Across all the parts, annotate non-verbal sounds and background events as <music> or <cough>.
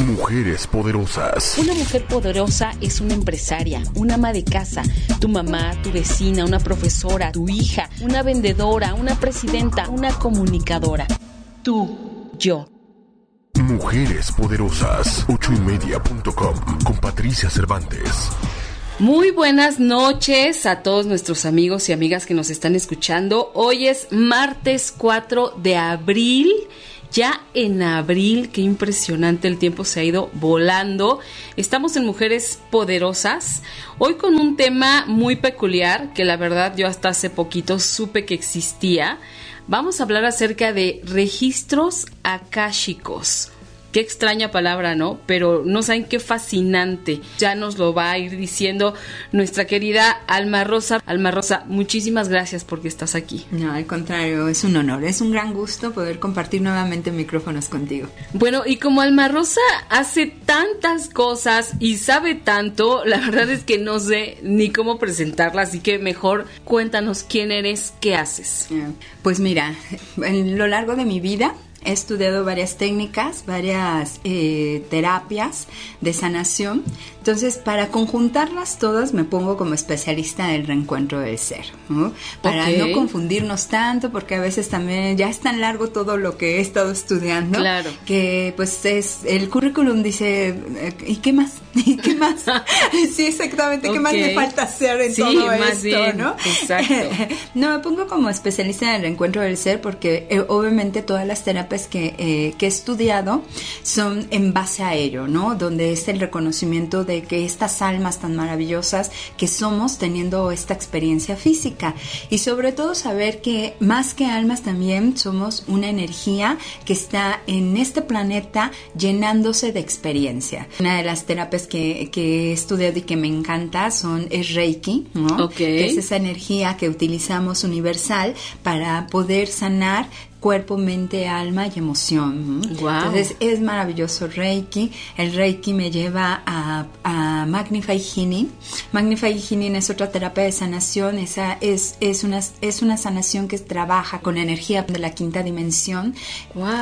Mujeres poderosas. Una mujer poderosa es una empresaria, una ama de casa, tu mamá, tu vecina, una profesora, tu hija, una vendedora, una presidenta, una comunicadora. Tú, yo. Mujeres poderosas. Ochoymedia.com con Patricia Cervantes. Muy buenas noches a todos nuestros amigos y amigas que nos están escuchando. Hoy es martes 4 de abril. Ya en abril, qué impresionante el tiempo se ha ido volando. Estamos en Mujeres Poderosas, hoy con un tema muy peculiar que la verdad yo hasta hace poquito supe que existía. Vamos a hablar acerca de registros akáshicos. Qué extraña palabra, ¿no? Pero no saben qué fascinante. Ya nos lo va a ir diciendo nuestra querida Alma Rosa. Alma Rosa, muchísimas gracias porque estás aquí. No, al contrario, es un honor, es un gran gusto poder compartir nuevamente micrófonos contigo. Bueno, y como Alma Rosa hace tantas cosas y sabe tanto, la verdad es que no sé ni cómo presentarla, así que mejor cuéntanos quién eres, qué haces. Pues mira, en lo largo de mi vida He estudiado varias técnicas, varias eh, terapias de sanación. Entonces, para conjuntarlas todas, me pongo como especialista en el reencuentro del ser. Para no confundirnos tanto, porque a veces también ya es tan largo todo lo que he estado estudiando. Claro. Que pues es, el currículum dice, eh, ¿y qué más? <laughs> ¿Y qué más? <laughs> sí, exactamente, ¿qué más me falta hacer en todo esto? ¿no? Exacto. <laughs> no, me pongo como especialista en el reencuentro del ser, porque eh, obviamente todas las terapias que, eh, que he estudiado son en base a ello, ¿no? Donde es el reconocimiento de que estas almas tan maravillosas que somos teniendo esta experiencia física y sobre todo saber que más que almas también somos una energía que está en este planeta llenándose de experiencia. Una de las terapias que, que he estudiado y que me encanta son es Reiki, ¿no? Que es esa energía que utilizamos universal para poder sanar cuerpo, mente, alma y emoción. Entonces es maravilloso Reiki. El Reiki me lleva a, a Magnify Healing. Magnify Healing es otra terapia de sanación. Esa es, es, una, es una sanación que trabaja con energía de la quinta dimensión.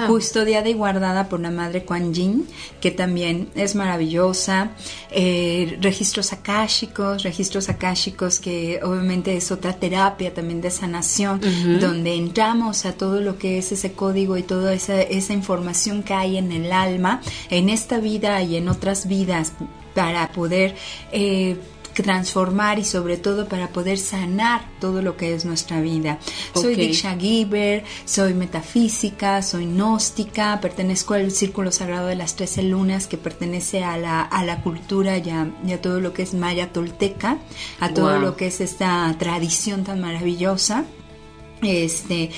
Custodiada y guardada por la madre Kuan Yin, que también es maravillosa. Eh, registros akáshicos, registros akáshicos que obviamente es otra terapia también de sanación, donde entramos a todo lo que es ese código y toda esa, esa información que hay en el alma, en esta vida y en otras vidas, para poder eh, transformar y sobre todo para poder sanar todo lo que es nuestra vida. Soy Diksha Giver, soy metafísica, soy gnóstica, pertenezco al Círculo Sagrado de las Trece Lunas que pertenece a la, a la cultura y a, todo lo que es maya tolteca, a todo lo que es esta tradición tan maravillosa. Este,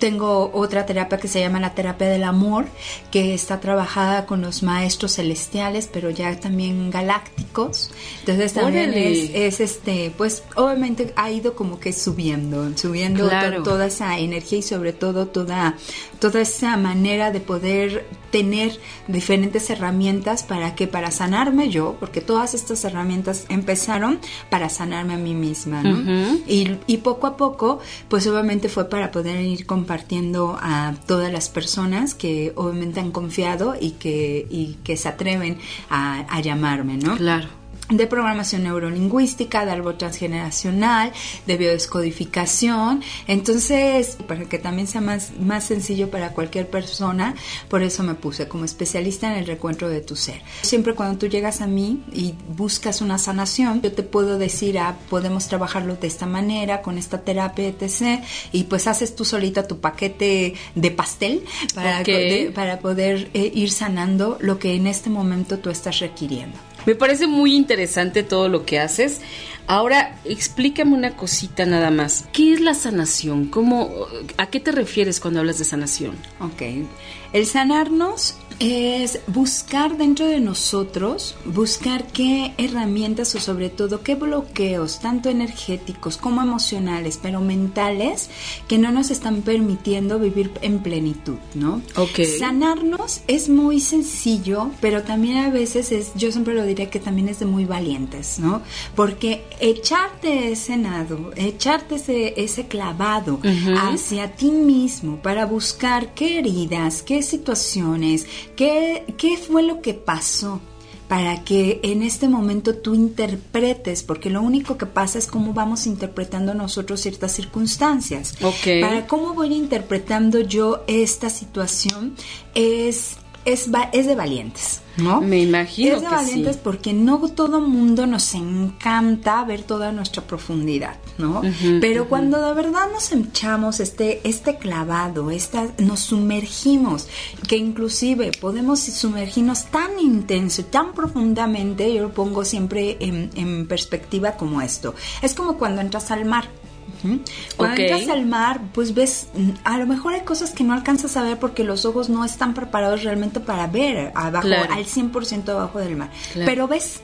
tengo otra terapia que se llama la terapia del amor, que está trabajada con los maestros celestiales, pero ya también galácticos. Entonces también es, este, pues obviamente ha ido como que subiendo, subiendo toda esa energía y sobre todo toda, toda esa manera de poder tener diferentes herramientas para que para sanarme yo, porque todas estas herramientas empezaron para sanarme a mí misma, ¿no? y, y poco a poco, pues obviamente fue para poder ir compartiendo a todas las personas que obviamente han confiado y que, y que se atreven a, a llamarme, ¿no? Claro de programación neurolingüística, de árbol transgeneracional, de biodescodificación. Entonces, para que también sea más, más sencillo para cualquier persona, por eso me puse como especialista en el recuentro de tu ser. Siempre cuando tú llegas a mí y buscas una sanación, yo te puedo decir, ah, podemos trabajarlo de esta manera, con esta terapia, etc. Y pues haces tú solita tu paquete de pastel para, para poder eh, ir sanando lo que en este momento tú estás requiriendo. Me parece muy interesante todo lo que haces. Ahora, explícame una cosita nada más. ¿Qué es la sanación? ¿Cómo, ¿A qué te refieres cuando hablas de sanación? Ok. El sanarnos es buscar dentro de nosotros, buscar qué herramientas o sobre todo qué bloqueos, tanto energéticos como emocionales, pero mentales, que no nos están permitiendo vivir en plenitud, ¿no? Ok. Sanarnos es muy sencillo, pero también a veces es, yo siempre lo diría que también es de muy valientes, ¿no? Porque echarte ese nado, echarte ese, ese clavado hacia ti mismo para buscar qué heridas, qué situaciones, ¿Qué, ¿Qué fue lo que pasó? para que en este momento tú interpretes, porque lo único que pasa es cómo vamos interpretando nosotros ciertas circunstancias. Okay. Para cómo voy interpretando yo esta situación es es, es de valientes, ¿no? Me imagino. Es de valientes porque no todo mundo nos encanta ver toda nuestra profundidad, ¿no? Pero cuando de verdad nos echamos este, este clavado, esta, nos sumergimos, que inclusive podemos sumergirnos tan intenso, tan profundamente, yo lo pongo siempre en, en perspectiva como esto. Es como cuando entras al mar. Cuando entras al mar, pues ves, a lo mejor hay cosas que no alcanzas a ver porque los ojos no están preparados realmente para ver abajo, al 100% abajo del mar. Pero ves,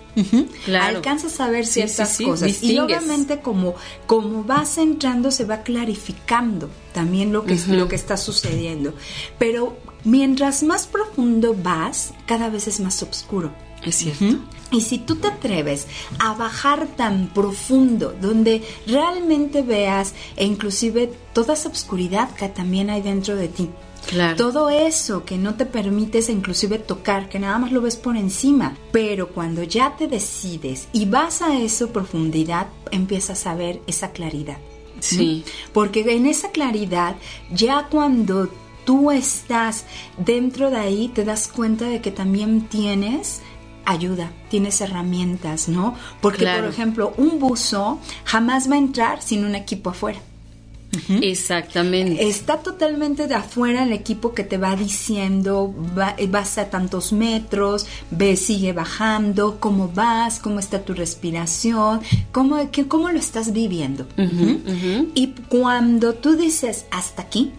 alcanzas a ver ciertas cosas. Y obviamente como, como vas entrando se va clarificando también lo que, lo que está sucediendo. Pero mientras más profundo vas, cada vez es más oscuro. Es cierto. Y si tú te atreves a bajar tan profundo, donde realmente veas e inclusive toda esa oscuridad que también hay dentro de ti, Claro. Todo eso que no te permites inclusive tocar, que nada más lo ves por encima, pero cuando ya te decides y vas a esa profundidad, empiezas a ver esa claridad. Sí. Porque en esa claridad, ya cuando tú estás dentro de ahí, te das cuenta de que también tienes ayuda, tienes herramientas, ¿no? Porque, por ejemplo, un buzo jamás va a entrar sin un equipo afuera. Exactamente. Está totalmente de afuera el equipo que te va diciendo, vas a tantos metros, ve, sigue bajando, cómo vas, cómo está tu respiración, cómo, cómo lo estás viviendo. Y cuando tú dices hasta aquí,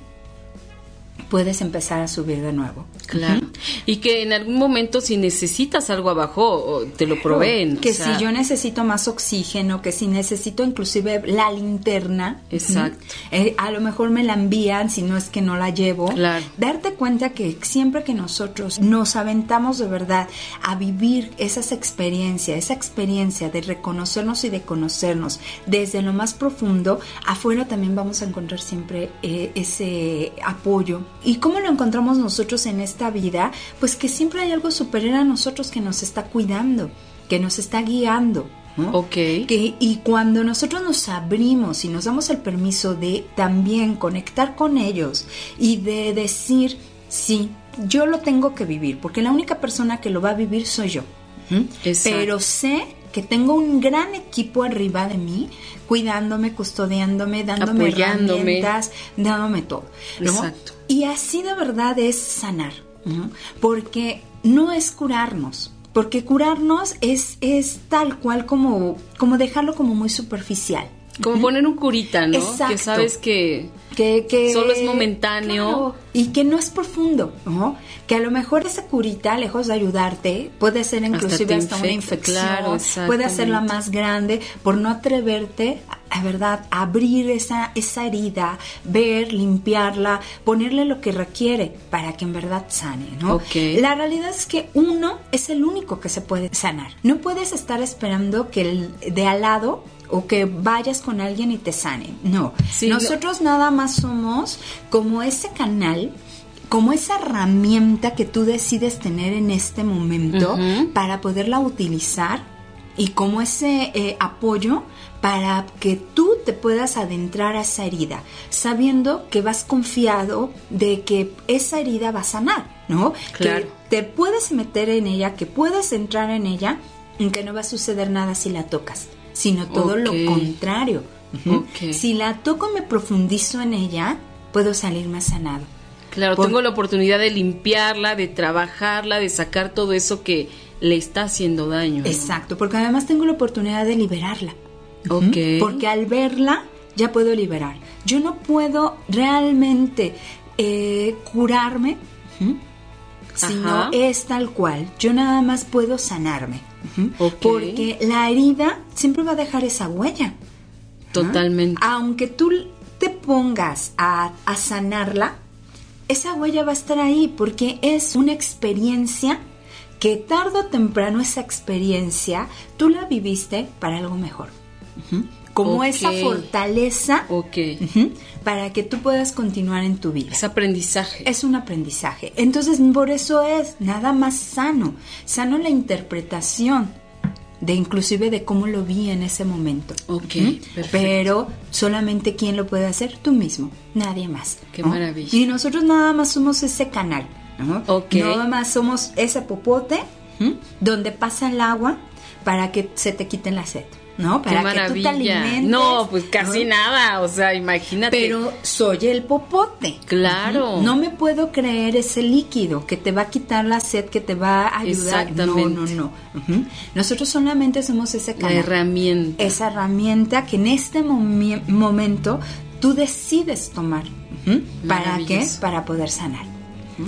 puedes empezar a subir de nuevo. Claro. Y que en algún momento si necesitas algo abajo, te lo proveen. Que si yo necesito más oxígeno, que si necesito inclusive la linterna. Exacto. Eh, a lo mejor me la envían si no es que no la llevo. Claro. Darte cuenta que siempre que nosotros nos aventamos de verdad a vivir esas experiencias, esa experiencia de reconocernos y de conocernos desde lo más profundo, afuera también vamos a encontrar siempre eh, ese apoyo. ¿Y cómo lo encontramos nosotros en esta vida, pues que siempre hay algo superior a nosotros que nos está cuidando, que nos está guiando. Ok. Que, y cuando nosotros nos abrimos y nos damos el permiso de también conectar con ellos y de decir, sí, yo lo tengo que vivir, porque la única persona que lo va a vivir soy yo. Pero sé que tengo un gran equipo arriba de mí, cuidándome, custodiándome, dándome herramientas, dándome todo. Exacto. Y así de verdad es sanar porque no es curarnos, porque curarnos es, es tal cual como, como dejarlo como muy superficial. Como poner un curita, ¿no? Que sabes que, que, solo es momentáneo. y que no es profundo, ¿no? Que a lo mejor esa curita, lejos de ayudarte, puede ser inclusive hasta, una infección, puede hacerla más grande por no atreverte a verdad, abrir esa, esa herida, ver, limpiarla, ponerle lo que requiere para que en verdad sane, ¿no? La realidad es que uno es el único que se puede sanar. No puedes estar esperando que el de al lado o que vayas con alguien y te sane. No. Nosotros nada más somos como ese canal como esa herramienta que tú decides tener en este momento para poderla utilizar y como ese eh, apoyo para que tú te puedas adentrar a esa herida, sabiendo que vas confiado de que esa herida va a sanar, ¿no? Claro. Que te puedes meter en ella, que puedes entrar en ella, y que no va a suceder nada si la tocas, sino todo lo contrario. Si la toco me profundizo en ella, puedo salir más sanado. Claro, tengo la oportunidad de limpiarla, de trabajarla, de sacar todo eso que le está haciendo daño. Exacto, porque además tengo la oportunidad de liberarla. Porque al verla ya puedo liberar. Yo no puedo realmente eh, curarme sino es tal cual. Yo nada más puedo sanarme. Porque la herida siempre va a dejar esa huella. Totalmente. Aunque tú te pongas a, a sanarla, esa huella va a estar ahí porque es una experiencia que tarde o temprano esa experiencia tú la viviste para algo mejor. Como esa fortaleza para que tú puedas continuar en tu vida. Es aprendizaje. Es un aprendizaje. Entonces, por eso es nada más sano. Sano la interpretación de inclusive de cómo lo vi en ese momento. Ok, Pero solamente quién lo puede hacer, tú mismo, nadie más. Qué maravilla. Y nosotros nada más somos ese canal, ¿no? Nada más somos ese popote donde pasa el agua para que se te quiten la sed. ¿No? Para que tú te alimentes. No, pues casi nada, o sea, imagínate. Pero soy el popote. Claro. No me puedo creer ese líquido que te va a quitar la sed, que te va a ayudar. No, no, no. Nosotros solamente somos ese canal. La herramienta. Esa herramienta que en este momento tú decides tomar. ¿Para qué? Para poder sanar.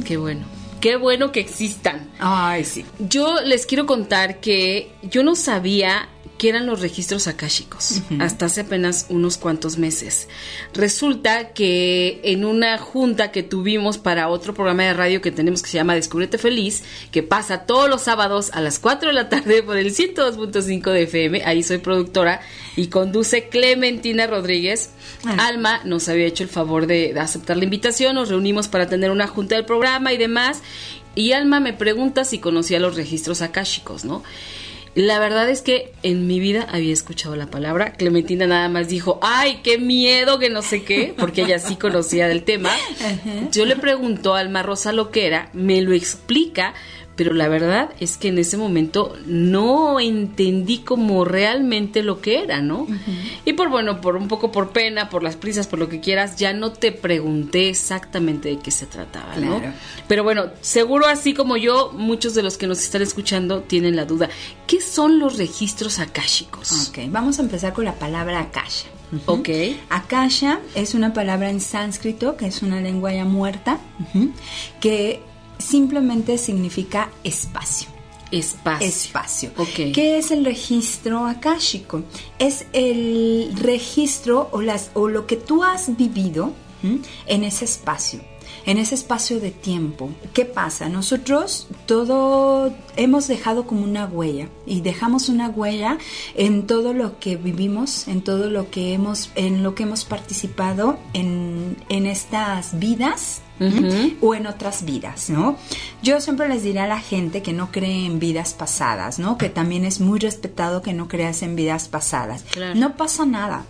Qué bueno. Qué bueno que existan. Ay, sí. Yo les quiero contar que yo no sabía que eran los registros akáshicos, hasta hace apenas unos cuantos meses. Resulta que en una junta que tuvimos para otro programa de radio que tenemos que se llama Descúbrete Feliz, que pasa todos los sábados a las 4 de la tarde por el 102.5 de FM, ahí soy productora y conduce Clementina Rodríguez. Ah. Alma nos había hecho el favor de, de aceptar la invitación, nos reunimos para tener una junta del programa y demás. Y Alma me pregunta si conocía los registros akáshicos, ¿no? La verdad es que en mi vida había escuchado la palabra. Clementina nada más dijo, ay, qué miedo, que no sé qué, porque ella sí conocía del tema. Yo le pregunto a Alma Rosa lo que era, me lo explica, pero la verdad es que en ese momento no entendí como realmente lo que era, ¿no? Y por bueno, por un poco por pena, por las prisas, por lo que quieras, ya no te pregunté exactamente de qué se trataba, ¿no? Pero bueno, seguro así como yo, muchos de los que nos están escuchando tienen la duda. ¿Qué son los registros akáshicos? Ok, vamos a empezar con la palabra akasha. Ok. Akasha es una palabra en sánscrito, que es una lengua ya muerta, que simplemente significa espacio. Espacio. Espacio. Okay. ¿Qué es el registro akáshico? Es el registro o, las, o lo que tú has vivido en ese espacio en ese espacio de tiempo. ¿Qué pasa? Nosotros todo hemos dejado como una huella y dejamos una huella en todo lo que vivimos, en todo lo que hemos, en lo que hemos participado en, en estas vidas o en otras vidas, ¿no? Yo siempre les diré a la gente que no cree en vidas pasadas, ¿no? Que también es muy respetado que no creas en vidas pasadas. No pasa nada,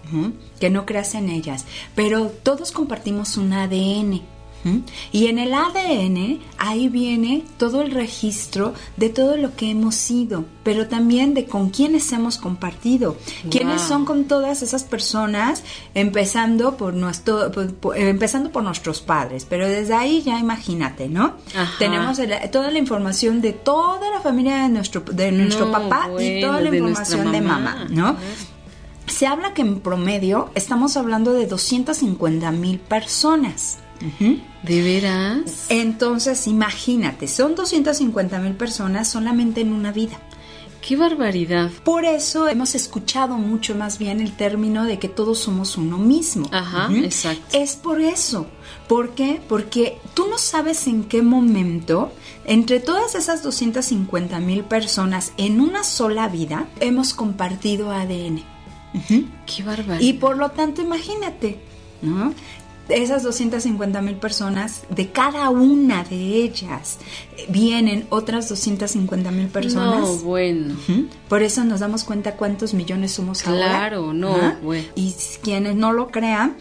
que no creas en ellas, pero todos compartimos un ADN. Y en el ADN ahí viene todo el registro de todo lo que hemos sido, pero también de con quiénes hemos compartido, quiénes son con todas esas personas, empezando por nuestro, empezando por nuestros padres, pero desde ahí ya imagínate, ¿no? Tenemos toda la información de toda la familia de nuestro, de nuestro papá y toda la información de mamá, ¿no? Se habla que en promedio estamos hablando de 250 mil personas. ¿De veras? Entonces, imagínate, son 250 mil personas solamente en una vida. ¡Qué barbaridad! Por eso hemos escuchado mucho más bien el término de que todos somos uno mismo. Ajá, exacto. Es por eso. ¿Por qué? Porque tú no sabes en qué momento, entre todas esas 250 mil personas en una sola vida, hemos compartido ADN. ¡Qué barbaridad! Y por lo tanto, imagínate, ¿no? Esas 250 mil personas, de cada una de ellas vienen otras 250 mil personas. No, bueno. Por eso nos damos cuenta cuántos millones somos ahora. Claro, no, bueno. Y quienes no lo crean,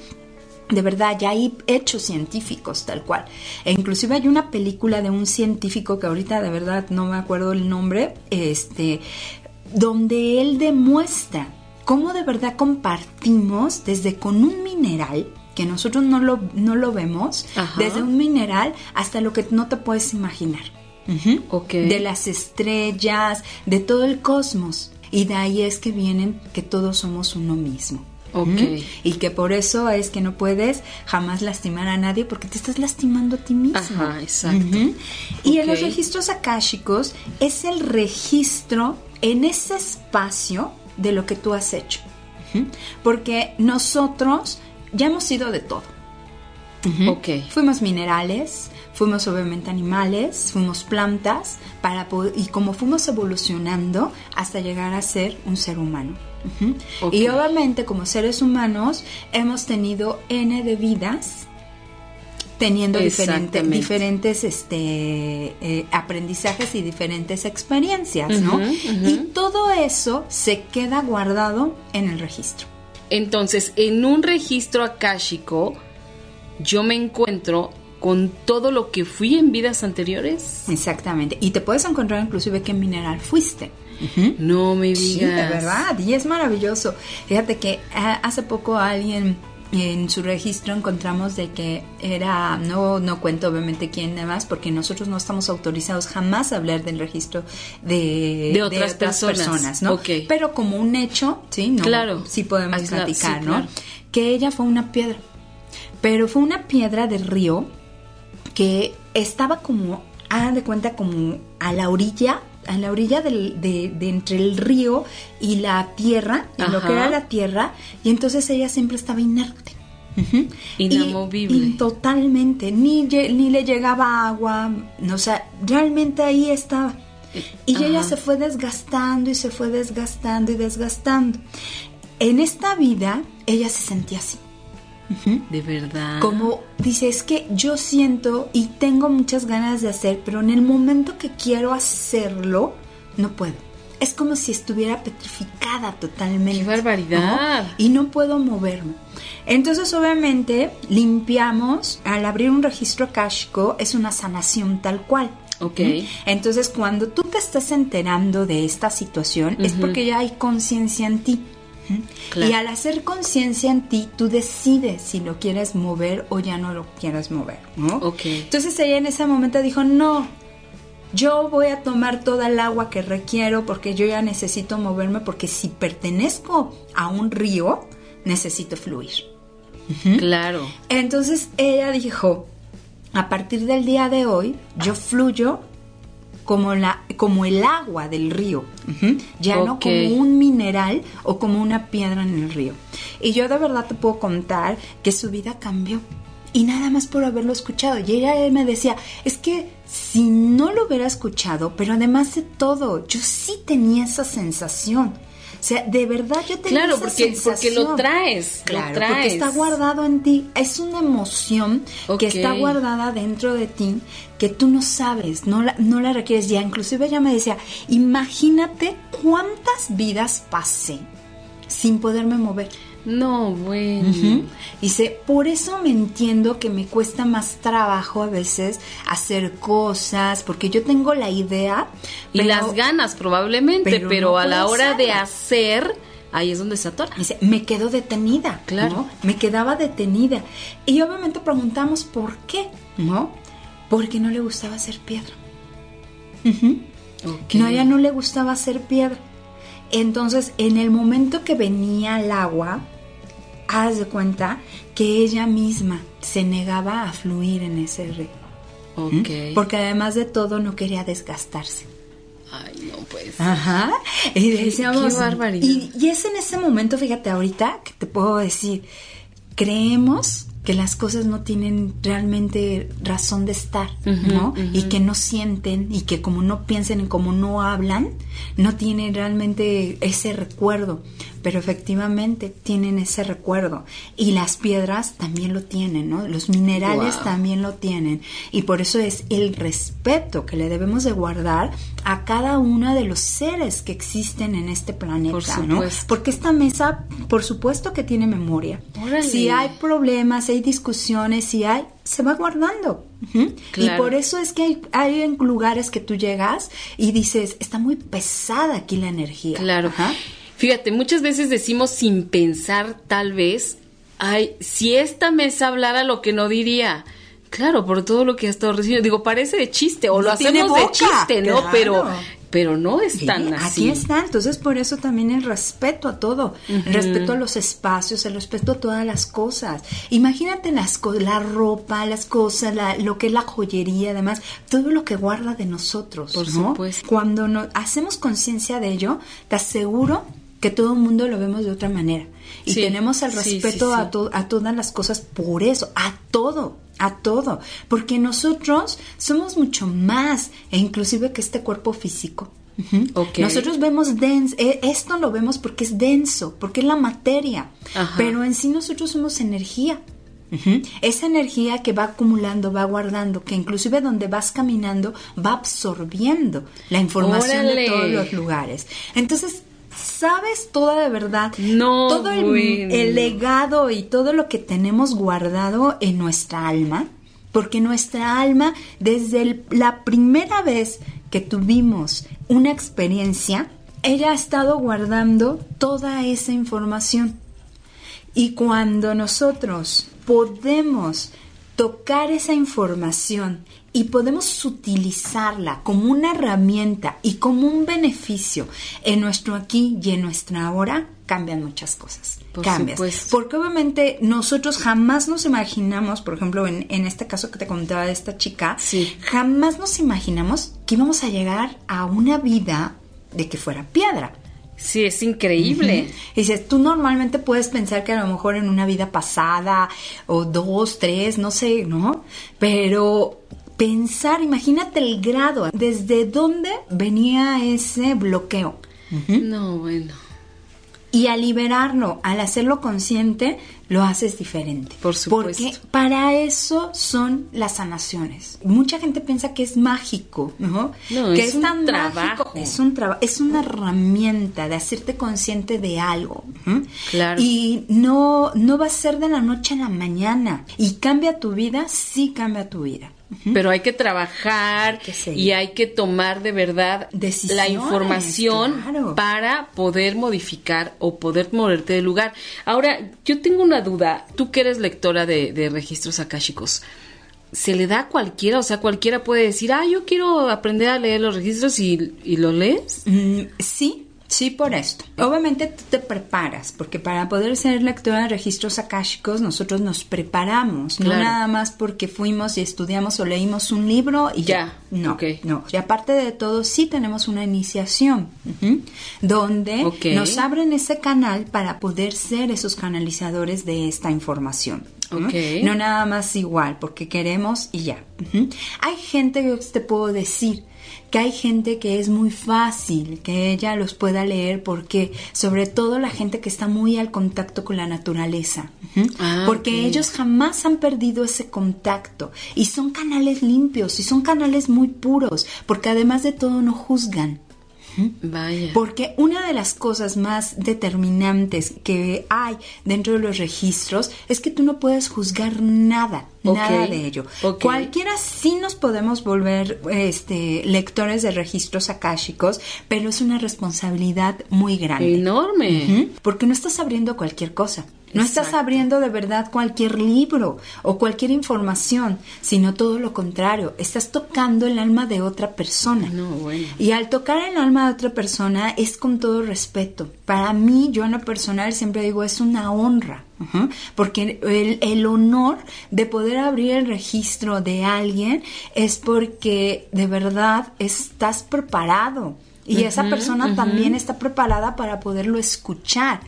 de verdad, ya hay hechos científicos tal cual. E inclusive hay una película de un científico que ahorita de verdad no me acuerdo el nombre, este, donde él demuestra cómo de verdad compartimos desde con un mineral que nosotros no lo, no lo vemos, desde un mineral hasta lo que no te puedes imaginar. De las estrellas, de todo el cosmos. Y de ahí es que vienen que todos somos uno mismo. Y que por eso es que no puedes jamás lastimar a nadie porque te estás lastimando a ti mismo. Ajá, exacto. Y en los registros akáshicos es el registro en ese espacio de lo que tú has hecho. Porque nosotros ya hemos sido de todo. Ujú. Ok. Fuimos minerales, fuimos obviamente animales, fuimos plantas, para y como fuimos evolucionando hasta llegar a ser un ser humano. Ujú. Ok. Y obviamente como seres humanos hemos tenido N de vidas teniendo diferente- diferentes este, eh, aprendizajes y diferentes experiencias, ¿no? Y todo eso se queda guardado en el registro. Entonces, en un registro akáshico, yo me encuentro con todo lo que fui en vidas anteriores. Exactamente. Y te puedes encontrar inclusive qué mineral fuiste. No me digas. Sí, de verdad. Y es maravilloso. Fíjate que ah, hace poco alguien en su registro encontramos de que era, no, no cuento obviamente quién más, porque nosotros no estamos autorizados jamás a hablar del registro de, De otras personas. ¿no? Ok. Pero como un hecho, sí, no, Claro. sí podemos Ah, platicar, sí, ¿no? claro. Que ella fue una piedra. Pero fue una piedra de río que estaba como, hagan de cuenta, como a la orilla, a la orilla del- de, de entre el río y la tierra, en lo que era la tierra, y entonces ella siempre estaba inerte. Inamovible. Y, y totalmente, ni, ni le llegaba agua, no, o sea, realmente ahí estaba. Y Ajá. ella se fue desgastando y se fue desgastando y desgastando. En esta vida, ella se sentía así. De verdad. Como dice, es que yo siento y tengo muchas ganas de hacer, pero en el momento que quiero hacerlo, no puedo. Es como si estuviera petrificada totalmente. ¡Qué barbaridad! ¿no? Y no puedo moverme. Entonces, obviamente, limpiamos. Al abrir un registro akáshico, es una sanación tal cual. Ok. Entonces, cuando tú te estás enterando de esta situación, es porque ya hay conciencia en ti. Claro. Y al hacer conciencia en ti, tú decides si lo quieres mover o ya no lo quieres mover, ¿no? Ok. Entonces ella en ese momento dijo, no, yo voy a tomar toda el agua que requiero porque yo ya necesito moverme porque si pertenezco a un río, necesito fluir. Claro. Entonces ella dijo, a partir del día de hoy, yo fluyo como, la, como el agua del río, ya no como un mineral o como una piedra en el río. Y yo de verdad te puedo contar que su vida cambió. Y nada más por haberlo escuchado. Y ella me decía, es que si no lo hubiera escuchado, pero además de todo, yo sí tenía esa sensación. O sea, de verdad yo tenía Claro, esa porque- porque lo traes, lo Claro, traes. porque está guardado en ti. Es una emoción que está guardada dentro de ti que tú no sabes, no la, no la requieres ya. Inclusive ella me decía, imagínate cuántas vidas pasé sin poderme mover. No, bueno. Dice, por eso me entiendo que me cuesta más trabajo a veces hacer cosas, porque yo tengo la idea Y pero- las ganas probablemente, pero, pero no a la hora de hacer, ahí es donde se atora. Dice, me quedo detenida. Claro. ¿no? Me quedaba detenida. Y obviamente preguntamos por qué, ¿no? Porque no le gustaba hacer piedra. No, ella no le gustaba hacer piedra. Entonces, en el momento que venía el agua, haz de cuenta que ella misma se negaba a fluir en ese río. Ok. Porque además de todo no quería desgastarse. Ay, no, pues. Ajá. Y decíamos. qué barbaridad. Y, y es en ese momento, fíjate, ahorita que te puedo decir, creemos que las cosas no tienen realmente razón de estar, ¿no? Y que no sienten y que como no piensan y como no hablan, no tienen realmente ese recuerdo. Pero efectivamente tienen ese recuerdo. Y las piedras también lo tienen, ¿no? Los minerales Wow. también lo tienen. Y por eso es el respeto que le debemos de guardar a cada uno de los seres que existen en este planeta, Por ¿no? Porque esta mesa, por supuesto que tiene memoria. Órale. Si hay problemas, si hay discusiones, si hay, se va guardando. Claro. Y por eso es que hay, hay en lugares que tú llegas y dices, está muy pesada aquí la energía. Claro. Ajá. Fíjate, muchas veces decimos sin pensar, tal vez, ay, si esta mesa hablara lo que no diría. Claro, por todo lo que ha estado recibiendo. Digo, parece de chiste, o lo No tiene hacemos de chiste, ¿no? claro. Pero pero no es tan así. Aquí está, entonces por eso también el respeto a todo, el respeto a los espacios, el respeto a todas las cosas. Imagínate las la ropa, las cosas, lo que es la joyería, además, todo lo que guarda de nosotros. Por supuesto. Cuando no, hacemos conciencia de ello, te aseguro que todo el mundo lo vemos de otra manera. Y tenemos el respeto a, a todas las cosas por eso, a todo a todo, porque nosotros somos mucho más, e inclusive que este cuerpo físico. Nosotros vemos denso, eh, esto lo vemos porque es denso, porque es la materia, pero en sí nosotros somos energía. Esa energía que va acumulando, va guardando, que inclusive donde vas caminando va absorbiendo la información de todos los lugares. Entonces, sabes toda de verdad, no, todo el, legado y todo lo que tenemos guardado en nuestra alma, porque nuestra alma, desde la primera vez que tuvimos una experiencia, ella ha estado guardando toda esa información. Y cuando nosotros podemos tocar esa información y podemos utilizarla como una herramienta y como un beneficio en nuestro aquí y en nuestra ahora, cambian muchas cosas. Por cambian. Porque obviamente nosotros jamás nos imaginamos, por ejemplo, en, este caso que te contaba de esta chica, jamás nos imaginamos que íbamos a llegar a una vida de que fuera piedra. Sí, es increíble. Dices, tú normalmente puedes pensar que a lo mejor en una vida pasada, o dos, tres, no sé, ¿no? Pero pensar, imagínate el grado, desde dónde venía ese bloqueo. No, bueno. Y al liberarlo, al hacerlo consciente, lo haces diferente. Por supuesto. Porque para eso son las sanaciones. Mucha gente piensa que es mágico, ¿no? no que es, un tan trabajo. Es un trabajo, es una herramienta de hacerte consciente de algo. Claro. Y no, no va a ser de la noche a la mañana. Y cambia tu vida, sí cambia tu vida. Pero hay que trabajar y hay que tomar de verdad la información para poder modificar o poder moverte de lugar. Ahora, yo tengo una duda. Tú que eres lectora de, registros akáshicos, ¿se le da a cualquiera? O sea, cualquiera puede decir, ah, yo quiero aprender a leer los registros y, y lo lees. Mm, sí, Sí, por esto. Obviamente tú te preparas, porque para poder ser lectora de registros akáshicos nosotros nos preparamos, no nada más porque fuimos y estudiamos o leímos un libro y ya. No, no. Y aparte de todo, sí tenemos una iniciación donde nos abren ese canal para poder ser esos canalizadores de esta información. No nada más igual, porque queremos y ya. Hay gente que te puedo decir que hay gente que es muy fácil que ella los pueda leer porque sobre todo la gente que está muy al contacto con la naturaleza. Ah, porque ellos jamás han perdido ese contacto. Y son canales limpios y son canales muy puros porque además de todo no juzgan Vaya. Porque una de las cosas más determinantes que hay dentro de los registros es que tú no puedes juzgar nada, nada de ello. Cualquiera sí nos podemos volver este, lectores de registros akáshicos, pero es una responsabilidad muy grande. Enorme. Porque no estás abriendo cualquier cosa. No estás abriendo de verdad cualquier libro o cualquier información, sino todo lo contrario. Estás tocando el alma de otra persona. Y al tocar el alma de otra persona es con todo respeto. Para mí, yo en lo personal siempre digo, es una honra. Porque el, el, honor de poder abrir el registro de alguien es porque de verdad estás preparado y esa persona también está preparada para poderlo escuchar,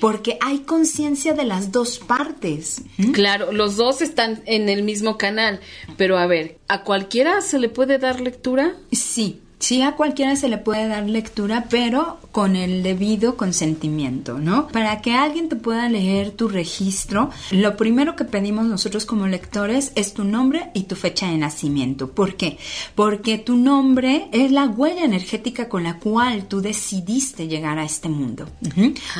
Porque hay conciencia de las dos partes. Claro, los dos están en el mismo canal, pero a ver, ¿a cualquiera se le puede dar lectura? Sí, Sí, a cualquiera se le puede dar lectura, pero con el debido consentimiento, ¿no? Para que alguien te pueda leer tu registro, lo primero que pedimos nosotros como lectores es tu nombre y tu fecha de nacimiento. ¿Por qué? Porque tu nombre es la huella energética con la cual tú decidiste llegar a este mundo.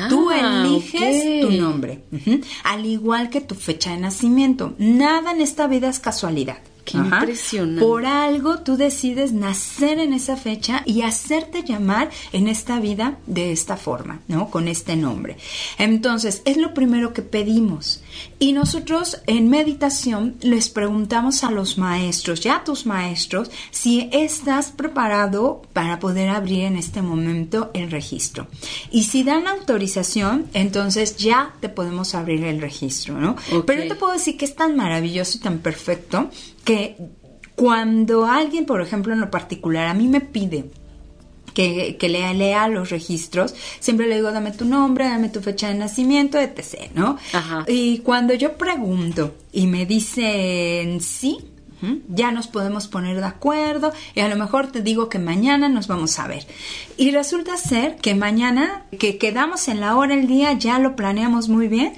tú ah, eliges tu nombre, al igual que tu fecha de nacimiento. Nada en esta vida es casualidad. Qué impresionante. Por algo tú decides nacer en esa fecha y hacerte llamar en esta vida de esta forma, ¿no? Con este nombre. Entonces, es lo primero que pedimos. Y nosotros en meditación les preguntamos a los maestros, ya a tus maestros, si estás preparado para poder abrir en este momento el registro. Y si dan autorización, entonces ya te podemos abrir el registro, ¿no? Pero yo te puedo decir que es tan maravilloso y tan perfecto que cuando alguien, por ejemplo, en lo particular, a mí me pide que, que lea, lea, los registros, siempre le digo, dame tu nombre, dame tu fecha de nacimiento, etc., ¿no? Y cuando yo pregunto y me dicen sí, ya nos podemos poner de acuerdo y a lo mejor te digo que mañana nos vamos a ver. Y resulta ser que mañana, que quedamos en la hora, el día, ya lo planeamos muy bien,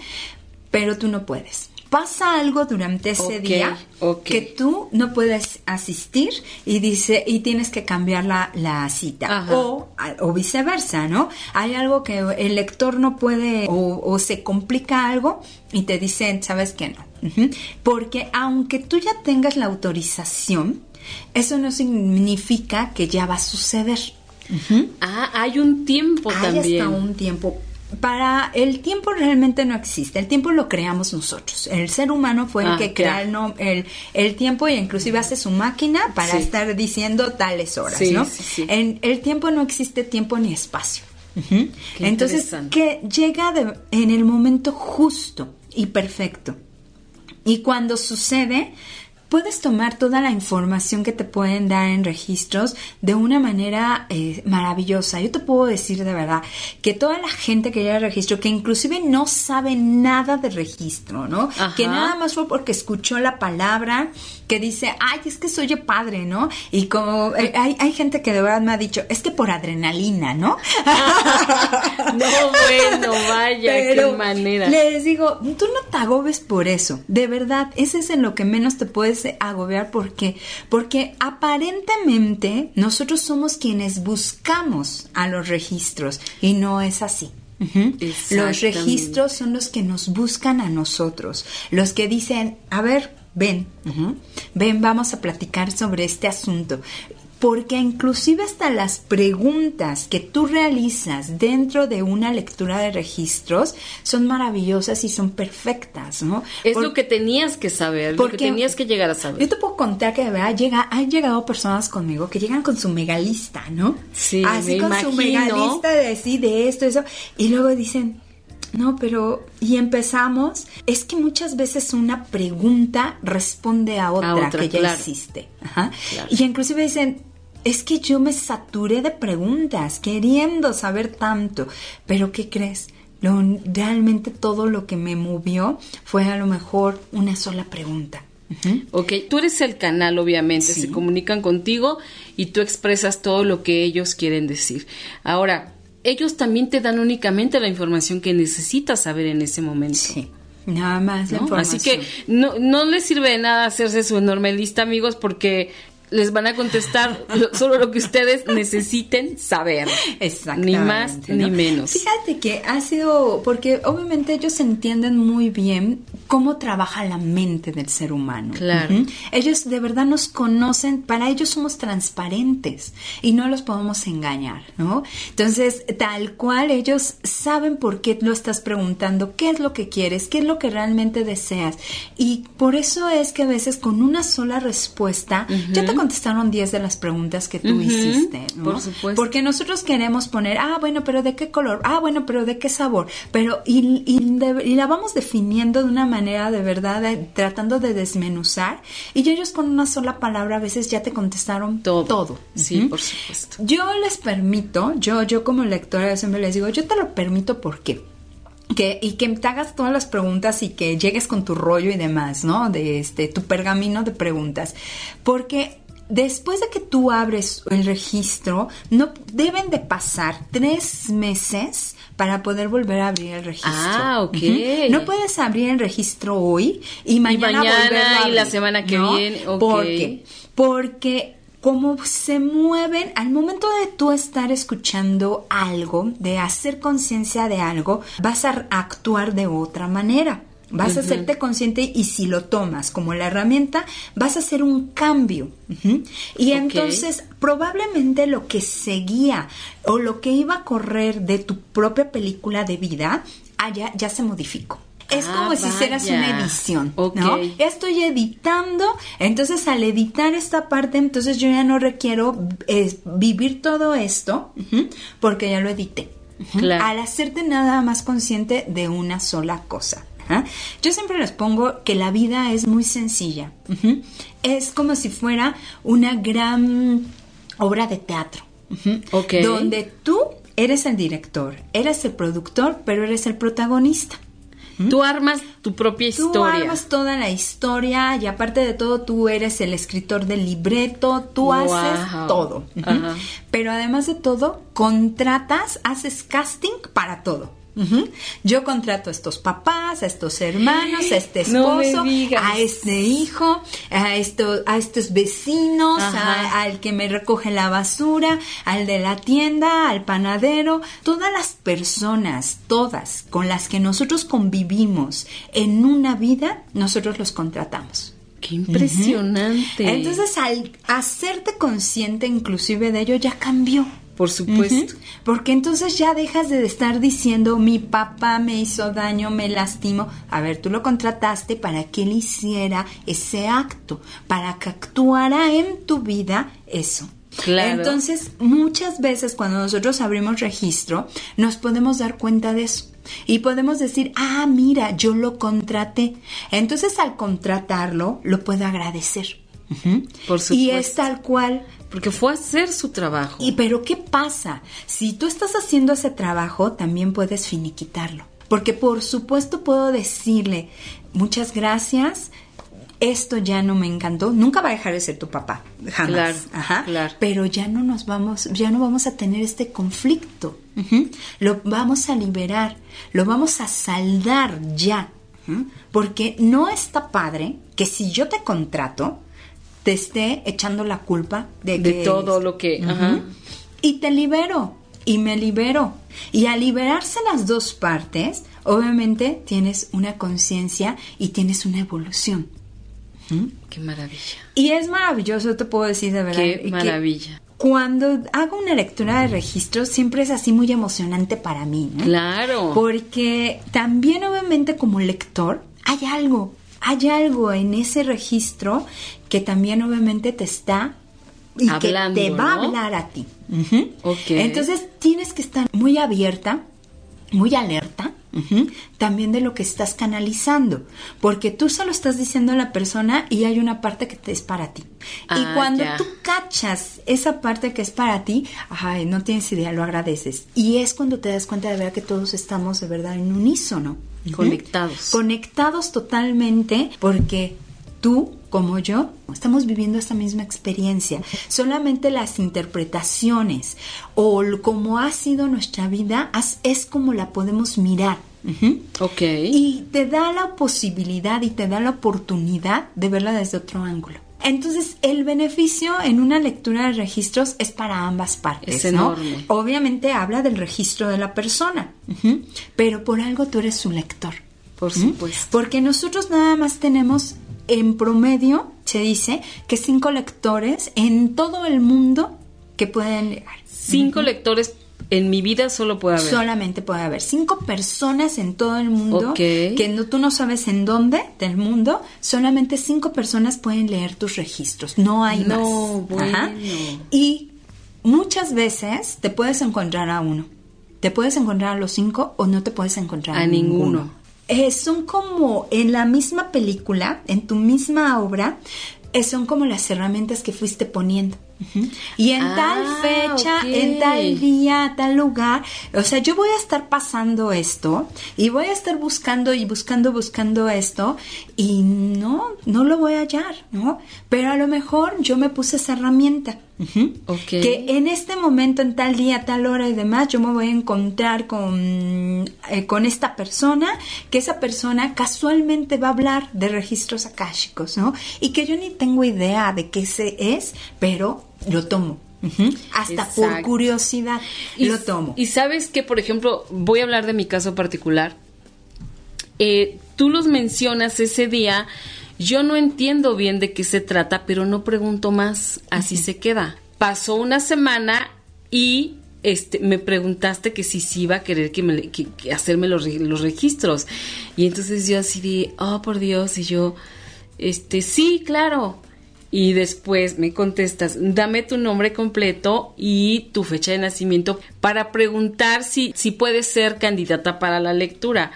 pero tú no puedes pasa algo durante ese día que tú no puedes asistir y dice y tienes que cambiar la, cita o, o, viceversa, ¿no? Hay algo que el lector no puede o, se complica algo y te dicen, ¿sabes qué no? Porque aunque tú ya tengas la autorización, eso no significa que ya va a suceder. Ah, hay un tiempo también. Hay hasta un tiempo para el tiempo realmente no existe, el tiempo lo creamos nosotros. El ser humano fue el ah, que crea el, el, tiempo y inclusive hace su máquina para estar diciendo tales horas, ¿no? En, el tiempo no existe tiempo ni espacio. Entonces, que llega en el momento justo y perfecto. Y cuando sucede, puedes tomar toda la información que te pueden dar en registros de una manera eh, maravillosa. Yo te puedo decir de verdad que toda la gente que llega al registro, que inclusive no sabe nada de registro, ¿no? Que nada más fue porque escuchó la palabra que dice, ay, es que soy yo padre, ¿no? Y como eh, hay, hay gente que de verdad me ha dicho, es que por adrenalina, ¿no? <laughs> no, bueno, vaya, qué manera. Les digo, tú no te agobes por eso, de verdad, ese es en lo que menos te puedes agobiar. Porque porque aparentemente nosotros somos quienes buscamos a los registros y no es así. Los registros son los que nos buscan a nosotros, los que dicen, a ver, ven, ven, vamos a platicar sobre este asunto porque inclusive hasta las preguntas que tú realizas dentro de una lectura de registros son maravillosas y son perfectas, ¿no? Es lo que tenías que saber, porque lo que tenías que llegar a saber. Yo te puedo contar que de verdad llega, han llegado personas conmigo que llegan con su megalista, ¿no? Sí, Así con su megalista de sí, de esto, eso, y luego dicen, no, pero y empezamos, es que muchas veces una pregunta responde a otra, que ya existe. Ajá. Y inclusive dicen, es que yo me saturé de preguntas, queriendo saber tanto. Pero ¿qué crees? Lo, realmente todo lo que me movió fue a lo mejor una sola pregunta. Ok, tú eres el canal, obviamente, se comunican contigo y tú expresas todo lo que ellos quieren decir. Ahora, ellos también te dan únicamente la información que necesitas saber en ese momento. Sí. Nada más la información. Así que no, no les sirve de nada hacerse su enorme lista, amigos, porque les van a contestar solo lo que ustedes necesiten saber. Exactamente. Ni más ni menos. Fíjate que ha sido, porque obviamente ellos entienden muy bien cómo trabaja la mente del ser humano. Claro. Ellos de verdad nos conocen, para ellos somos transparentes y no los podemos engañar, ¿no? Entonces, tal cual ellos saben por qué lo estás preguntando, qué es lo que quieres, qué es lo que realmente deseas. Y por eso es que a veces con una sola respuesta, yo te contestaron 10 de las preguntas que tú hiciste, ¿no? Por supuesto. Porque nosotros queremos poner, ah, bueno, pero ¿de qué color? Ah, bueno, pero ¿de qué sabor? Pero, y, y, la vamos definiendo de una manera de verdad, tratando de desmenuzar, y ellos con una sola palabra a veces ya te contestaron todo. todo. Sí, por supuesto. Yo les permito, yo, yo como lectora siempre les digo, yo te lo permito porque que, y que te hagas todas las preguntas y que llegues con tu rollo y demás, ¿no? De este, tu pergamino de preguntas. Porque después de que tú abres el registro, no deben de pasar tres meses para poder volver a abrir el registro. Ah, ok. No puedes abrir el registro hoy y mañana, y, y la semana que viene. Okay. ¿Por qué? Porque como se mueven al momento de tú estar escuchando algo, de hacer conciencia de algo, vas a actuar de otra manera. Vas a hacerte consciente y si lo tomas como la herramienta, vas a hacer un cambio. Y entonces probablemente lo que seguía o lo que iba a correr de tu propia película de vida, allá ya se modificó. Es ah, como si hicieras una edición, ¿no? Estoy editando, entonces al editar esta parte, entonces yo ya no requiero vivir todo esto porque ya lo edité. Al hacerte nada más consciente de una sola cosa. Yo siempre les pongo que la vida es muy sencilla. Es como si fuera una gran obra de teatro. Donde tú eres el director, eres el productor, pero eres el protagonista. Tú armas tu propia historia. Tú armas toda la historia y aparte de todo tú eres el escritor del libreto, tú haces todo. Pero además de todo, contratas, haces casting para todo. Yo contrato a estos papás, a estos hermanos, a este esposo, a este hijo, a, esto, a estos vecinos, al que me recoge la basura, al de la tienda, al panadero, todas las personas, todas con las que nosotros convivimos en una vida, nosotros los contratamos. Qué impresionante. Entonces, al hacerte consciente inclusive de ello, ya cambió. Por supuesto. Porque entonces ya dejas de estar diciendo mi papá me hizo daño, me lastimó. A ver, tú lo contrataste para que él hiciera ese acto, para que actuara en tu vida eso. Claro. Entonces, muchas veces cuando nosotros abrimos registro, nos podemos dar cuenta de eso. Y podemos decir, ah, mira, yo lo contraté. Entonces, al contratarlo, lo puedo agradecer. Por supuesto. Y es tal cual porque fue a hacer su trabajo. Y pero ¿qué pasa? Si tú estás haciendo ese trabajo, también puedes finiquitarlo. Porque por supuesto puedo decirle, muchas gracias, esto ya no me encantó, nunca va a dejar de ser tu papá, jamás. Claro, Ajá. claro. Pero ya no nos vamos, ya no vamos a tener este conflicto. Lo vamos a liberar, lo vamos a saldar ya. Porque no está padre que si yo te contrato, te esté echando la culpa de, todo lo que... Y te libero, y me libero. Y al liberarse las dos partes, obviamente tienes una conciencia y tienes una evolución. Qué maravilla. Y es maravilloso, te puedo decir de verdad. Qué maravilla. Cuando hago una lectura de registros siempre es así muy emocionante para mí, Claro. Porque también obviamente como lector hay algo, hay algo en ese registro que también obviamente te está y que te va a hablar a ti. Entonces tienes que estar muy abierta, muy alerta. También de lo que estás canalizando, porque tú solo estás diciendo a la persona y hay una parte que te es para ti. y ah, cuando tú cachas esa parte que es para ti, ay, no tienes idea, lo agradeces. Y es cuando te das cuenta de ver que todos estamos de verdad en unísono. Conectados. Conectados totalmente, porque tú como yo estamos viviendo esta misma experiencia. Solamente las interpretaciones o como ha sido nuestra vida es como la podemos mirar. Ok. Y te da la posibilidad y te da la oportunidad de verla desde otro ángulo. Entonces, el beneficio en una lectura de registros es para ambas partes. Es enorme. Obviamente habla del registro de la persona, pero por algo tú eres su lector. Por supuesto. Porque nosotros nada más tenemos en promedio se dice que cinco lectores en todo el mundo que pueden leer. Cinco lectores en mi vida solo puede haber. Solamente puede haber cinco personas en todo el mundo que no, tú no sabes en dónde del mundo. Solamente cinco personas pueden leer tus registros. No hay no, más. Y muchas veces te puedes encontrar a uno. Te puedes encontrar a los cinco o no te puedes encontrar a, ninguno. Eh, son como en la misma película, en tu misma obra, eh, son como las herramientas que fuiste poniendo. Y en tal ah, fecha, en tal día, tal lugar, o sea, yo voy a estar pasando esto y voy a estar buscando y buscando, buscando esto y no, no lo voy a hallar, ¿no? Pero a lo mejor yo me puse esa herramienta. Que en este momento, en tal día, tal hora y demás, yo me voy a encontrar con, eh, con esta persona, que esa persona casualmente va a hablar de registros akáshicos, ¿no? Y que yo ni tengo idea de qué se es, pero lo tomo. Hasta por curiosidad lo tomo. Y sabes que, por ejemplo, voy a hablar de mi caso particular. eh, tú los mencionas ese día, yo no entiendo bien de qué se trata, pero no pregunto más, así se queda. Pasó una semana y este, me preguntaste que si sí iba a querer que, me, hacerme los, los, registros. Y entonces yo así de, oh, por Dios, y yo, este, sí, claro. Y después me contestas, dame tu nombre completo y tu fecha de nacimiento para preguntar si, si puedes ser candidata para la lectura.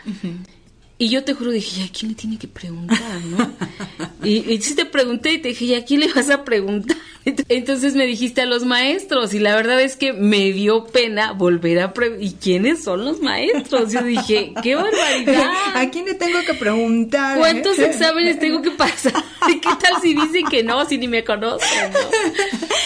Y yo te juro, dije, ¿a quién le tiene que preguntar, no? y, y sí te pregunté y te dije, ¿y a quién le vas a preguntar? Entonces me dijiste a los maestros y la verdad es que me dio pena volver a preguntar. ¿Y quiénes son los maestros? Yo dije, qué barbaridad. ¿A quién le tengo que preguntar? ¿Cuántos exámenes tengo que pasar? ¿Y <laughs> qué tal si dicen que no, si ni me conocen?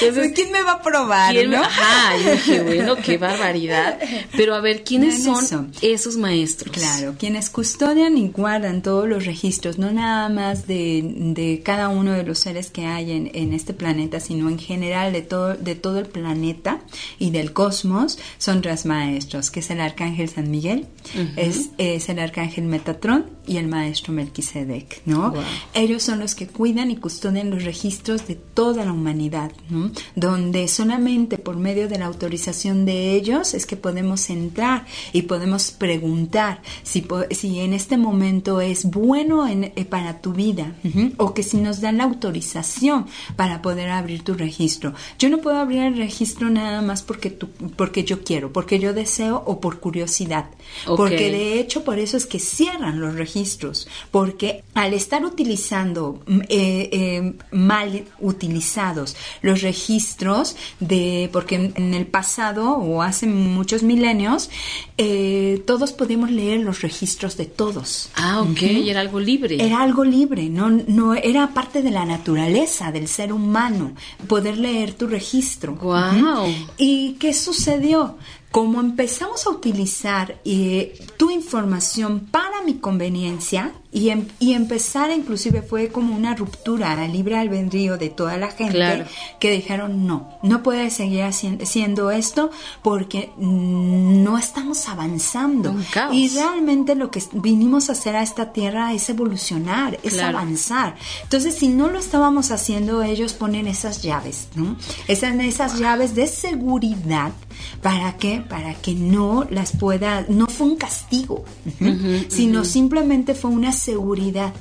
Entonces, ¿quién me va a probar? ¿no? Ajá, yo dije, bueno, qué barbaridad. Pero a ver, ¿quiénes son, esos maestros? Claro, quienes custodian y guardan todos los registros, no nada más de, de cada uno de los seres que hay en, en este planeta, sino en general de todo, de todo el planeta y del cosmos, son tres maestros, que es el arcángel San Miguel, es, es, el arcángel Metatrón y el maestro Melquisedec, ¿no? Ellos son los que cuidan y custodian los registros de toda la humanidad, ¿no? Donde solamente por medio de la autorización de ellos es que podemos entrar y podemos preguntar si, si en este momento es bueno en, eh, para tu vida o que si nos dan la autorización para poder abrir tu registro. Yo no puedo abrir el registro nada más porque, tú, porque yo quiero, porque yo deseo o por curiosidad. Porque de hecho por eso es que cierran los registros. Porque al estar utilizando mm, eh, eh, mal utilizados los registros de, porque en, el pasado o hace muchos milenios, todos podíamos leer los registros de todos. Ah, ok, era algo libre. Era algo libre, no, no era parte de la naturaleza del ser humano poder leer tu registro. Wow. ¿Y qué sucedió? Como empezamos a utilizar eh, tu información para mi conveniencia y, em, y, empezar inclusive fue como una ruptura al libre albedrío de toda la gente que dijeron no, no puede seguir haciendo esto porque no estamos avanzando. Y realmente lo que vinimos a hacer a esta tierra es evolucionar, es avanzar. Entonces si no lo estábamos haciendo, ellos ponen esas llaves, ¿no? Esas, esas llaves de seguridad ¿Para qué? Para que no las pueda, no fue un castigo, sino simplemente fue una seguridad.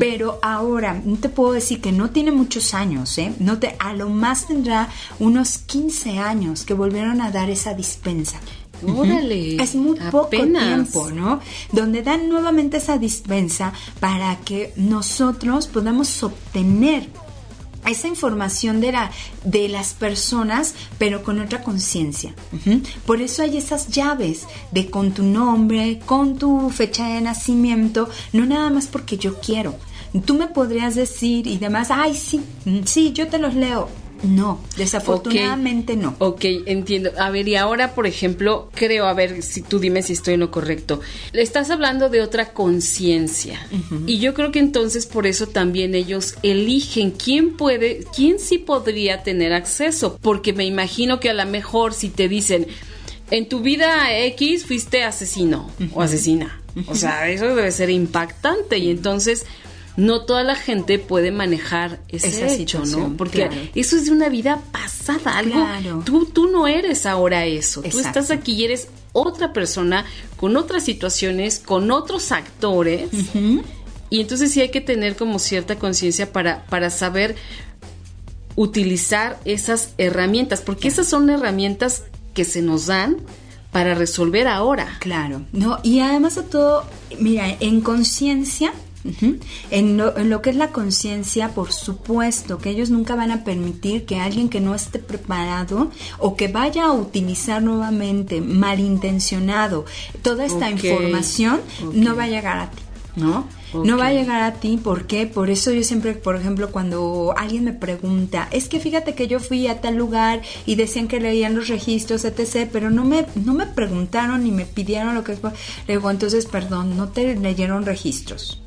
Pero ahora, no te puedo decir que no tiene muchos años, ¿eh? No te, a lo más tendrá unos 15 años que volvieron a dar esa dispensa. Órale, es muy poco tiempo, ¿no? Donde dan nuevamente esa dispensa para que nosotros podamos obtener esa información de, la, de las personas, pero con otra conciencia. Por eso hay esas llaves de con tu nombre, con tu fecha de nacimiento, no nada más porque yo quiero. Tú me podrías decir y demás, ay, sí, sí, yo te los leo no, desafortunadamente no. Ok, entiendo. A ver, y ahora, por ejemplo, creo, a ver, si tú dime si estoy en lo correcto. Le estás hablando de otra conciencia. Y yo creo que entonces por eso también ellos eligen quién puede, quién sí podría tener acceso. Porque me imagino que a lo mejor si te dicen, en tu vida X fuiste asesino o asesina. O sea, eso debe ser impactante. Y entonces no toda la gente puede manejar ese hecho, ¿no? Porque eso es de una vida pasada, algo. Tú, tú no eres ahora eso. Tú estás aquí y eres otra persona con otras situaciones, con otros actores. Y entonces sí hay que tener como cierta conciencia para, para saber utilizar esas herramientas, porque esas son herramientas que se nos dan para resolver ahora. Claro, no, y además de todo, mira, en conciencia en, lo, que es la conciencia, por supuesto que ellos nunca van a permitir que alguien que no esté preparado o que vaya a utilizar nuevamente malintencionado toda esta información no va a llegar a ti, ¿no? No va a llegar a ti, ¿por qué? Por eso yo siempre, por ejemplo, cuando alguien me pregunta, es que fíjate que yo fui a tal lugar y decían que leían los registros, etc., pero no me, no me preguntaron ni me pidieron lo que es. Le digo, entonces, perdón, no te leyeron registros.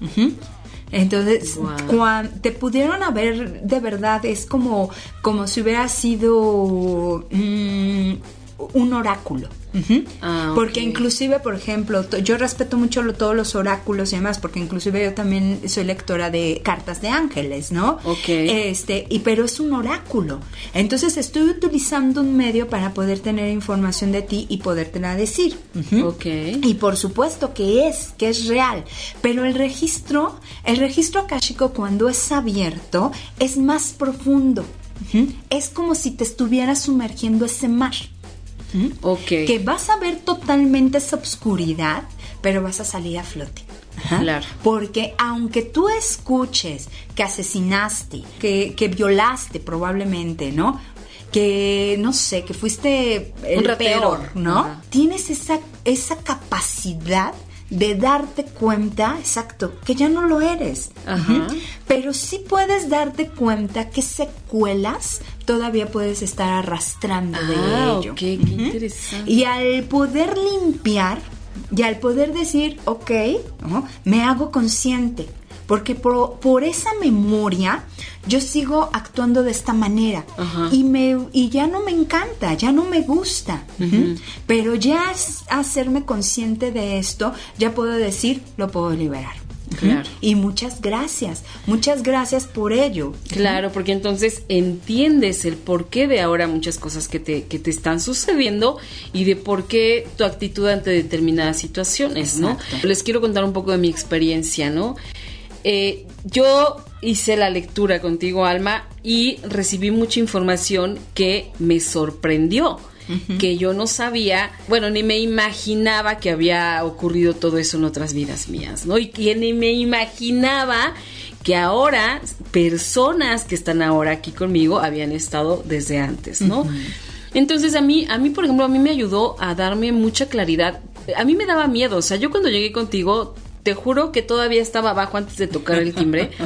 Entonces, cuando te pudieron haber, de verdad, es como, como si hubiera sido mm, un oráculo. Ah, porque inclusive, por ejemplo, yo respeto mucho todos los oráculos y demás, porque inclusive yo también soy lectora de cartas de ángeles, ¿no? Ok. Este, y pero es un oráculo. Entonces estoy utilizando un medio para poder tener información de ti y podértela decir. Ok. Y por supuesto que es, que es real. Pero el registro, el registro akáshico cuando es abierto, es más profundo. Es como si te estuvieras sumergiendo ese mar. Que vas a ver totalmente esa oscuridad, pero vas a salir a flote. Claro. Porque aunque tú escuches que asesinaste, que, que violaste probablemente, ¿no? que no sé, que fuiste el peor, ¿no? Tienes esa, esa capacidad de darte cuenta, exacto, que ya no lo eres. Pero sí puedes darte cuenta que secuelas todavía puedes estar arrastrando de ah, ello. qué interesante. Y al poder limpiar, y al poder decir, ok, me hago consciente, porque por, esa memoria yo sigo actuando de esta manera y me y ya no me encanta, ya no me gusta. Pero ya hacerme consciente de esto, ya puedo decir, lo puedo liberar. Claro. Y muchas gracias, muchas gracias por ello. Claro, porque entonces entiendes el porqué de ahora muchas cosas que te, que te están sucediendo y de por qué tu actitud ante determinadas situaciones, ¿no? Les quiero contar un poco de mi experiencia, ¿no? Eh, yo hice la lectura contigo, Alma, y recibí mucha información que me sorprendió. que yo no sabía, bueno, ni me imaginaba que había ocurrido todo eso en otras vidas mías, ¿no? Y que ni me imaginaba que ahora personas que están ahora aquí conmigo habían estado desde antes, ¿no? Entonces a mí, a mí, por ejemplo, a mí me ayudó a darme mucha claridad. A mí me daba miedo, o sea, yo cuando llegué contigo te juro que todavía estaba abajo antes de tocar el timbre. <laughs>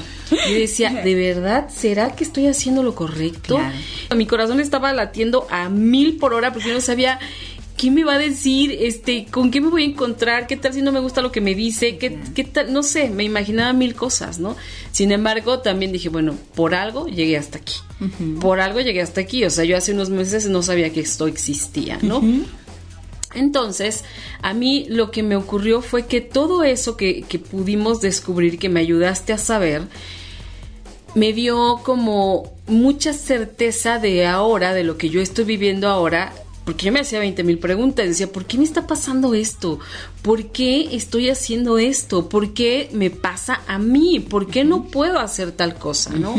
Y decía, ¿de verdad será que estoy haciendo lo correcto? Mi corazón estaba latiendo a mil por hora porque yo no sabía qué me va a decir, este, con qué me voy a encontrar, qué tal si no me gusta lo que me dice, qué, qué tal, no sé, me imaginaba mil cosas, ¿no? Sin embargo, también dije, bueno, por algo llegué hasta aquí. Por algo llegué hasta aquí. O sea, yo hace unos meses no sabía que esto existía, ¿no? Entonces, a mí lo que me ocurrió fue que todo eso que, pudimos descubrir, que me ayudaste a saber, me dio como mucha certeza de ahora, de lo que yo estoy viviendo ahora, porque yo me hacía 20 mil preguntas, decía, ¿por qué me está pasando esto? ¿Por qué estoy haciendo esto? ¿Por qué me pasa a mí? ¿Por qué no puedo hacer tal cosa? ¿no?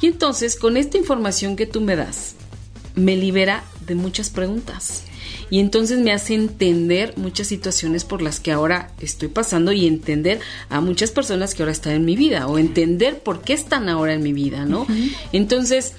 Y entonces, con esta información que tú me das, me libera de muchas preguntas y entonces me hace entender muchas situaciones por las que ahora estoy pasando y entender a muchas personas que ahora están en mi vida o entender por qué están ahora en mi vida, ¿no? Entonces,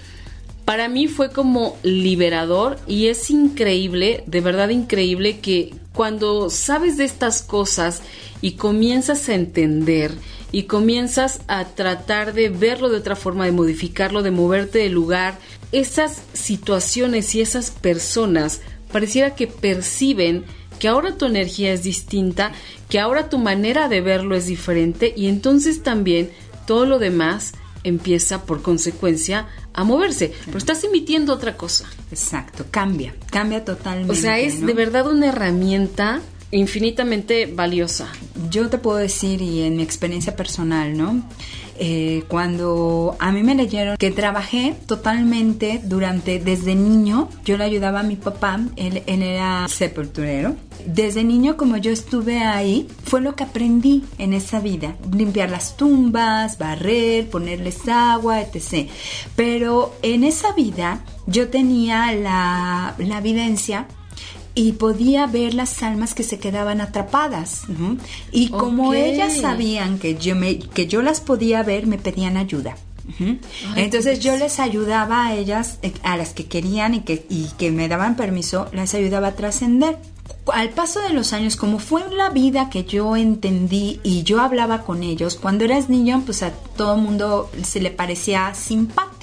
para mí fue como liberador y es increíble, de verdad increíble que cuando sabes de estas cosas y comienzas a entender y comienzas a tratar de verlo de otra forma, de modificarlo, de moverte de lugar, esas situaciones y esas personas pareciera que perciben que ahora tu energía es distinta, que ahora tu manera de verlo es diferente y entonces también todo lo demás empieza por consecuencia a moverse, pero estás emitiendo otra cosa. Exacto, cambia, cambia totalmente. O sea, es de verdad una herramienta infinitamente valiosa. Yo te puedo decir, y en mi experiencia personal, ¿no? Eh, cuando a mí me leyeron que trabajé totalmente durante, desde niño, yo le ayudaba a mi papá, él, era sepulturero. Desde niño, como yo estuve ahí, fue lo que aprendí en esa vida. Limpiar las tumbas, barrer, ponerles agua, etc. Pero en esa vida yo tenía la, la evidencia y podía ver las almas que se quedaban atrapadas. Y como ellas sabían que yo, me, que yo las podía ver, me pedían ayuda. Entonces yo les ayudaba a ellas, eh, a las que querían y que, y que me daban permiso, les ayudaba a trascender al paso de los años, como fue la vida que yo entendí y yo hablaba con ellos, cuando eras niño, pues a todo mundo se le parecía simpático.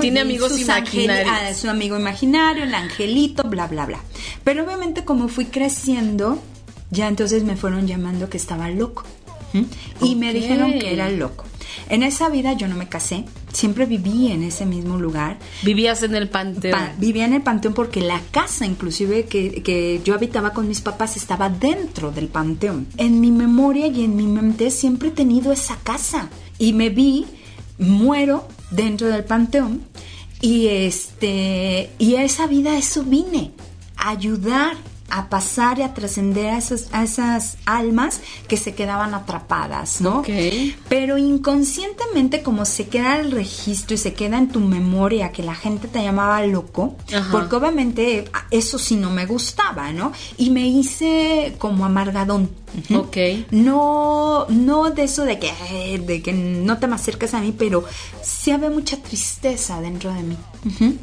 Tiene amigos imaginarios. Ah, su amigo imaginario, el angelito, bla, bla, bla. Pero obviamente como fui creciendo, ya entonces me fueron llamando que estaba loco. Y me dijeron que era loco. En esa vida yo no me casé, siempre viví en ese mismo lugar. ¿Vivías en el panteón? vivía en el panteón porque la casa inclusive que, que yo habitaba con mis papás estaba dentro del panteón. En mi memoria y en mi mente siempre he tenido esa casa y me vi, muero dentro del panteón y este y a esa vida eso vine, ayudar a pasar y a trascender a, a esas almas que se quedaban atrapadas, ¿no? Pero inconscientemente como se queda el registro y se queda en tu memoria que la gente te llamaba loco, porque obviamente eso sí no me gustaba, ¿no? Y me hice como amargadón. Ok. No, no de eso de que, de que no te me acercas a mí, pero sí había mucha tristeza dentro de mí.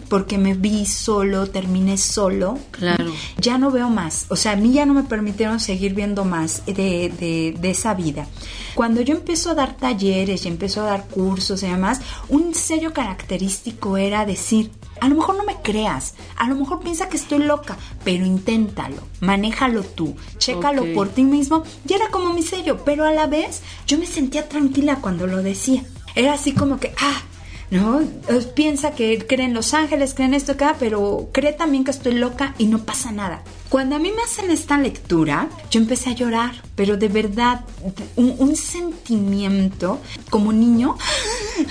Porque me vi solo, terminé solo. Claro. Ya no veo más. O sea, a mí ya no me permitieron seguir viendo más de, de, de esa vida. Cuando yo empiezo a dar talleres y empiezo a dar cursos y demás, un sello característico era decir, a lo mejor no me creas, a lo mejor piensa que estoy loca, pero inténtalo, manéjalo tú, chécalo por ti mismo. Y era como mi sello, pero a la vez yo me sentía tranquila cuando lo decía. Era así como que, ah, ¿no? Piensa que creen Los Ángeles, creen esto acá, pero cree también que estoy loca y no pasa nada. Cuando a mí me hacen esta lectura, yo empecé a llorar, pero de verdad, un, sentimiento como niño,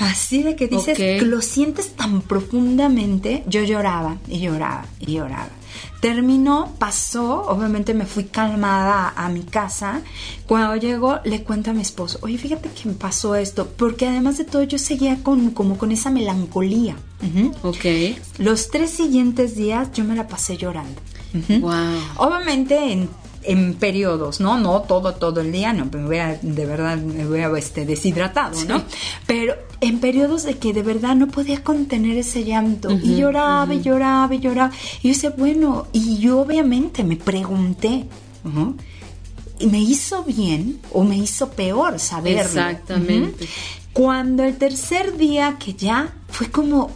así de que dices, que lo sientes tan profundamente, yo lloraba y lloraba y lloraba. Terminó, pasó, obviamente me fui calmada a mi casa. Cuando llego, le cuento a mi esposo, oye, fíjate que me pasó esto, porque además de todo yo seguía con, como con esa melancolía. Ok. Los tres siguientes días yo me la pasé llorando. wow. Obviamente en en periodos, ¿no? No todo, todo el día, no, me hubiera, de verdad, me este, deshidratado, ¿no? Pero en periodos de que de verdad no podía contener ese llanto y lloraba y lloraba y lloraba. Y yo decía, bueno, y yo obviamente me pregunté, ¿y me hizo bien o me hizo peor saberlo? Exactamente. Cuando el tercer día que ya fue como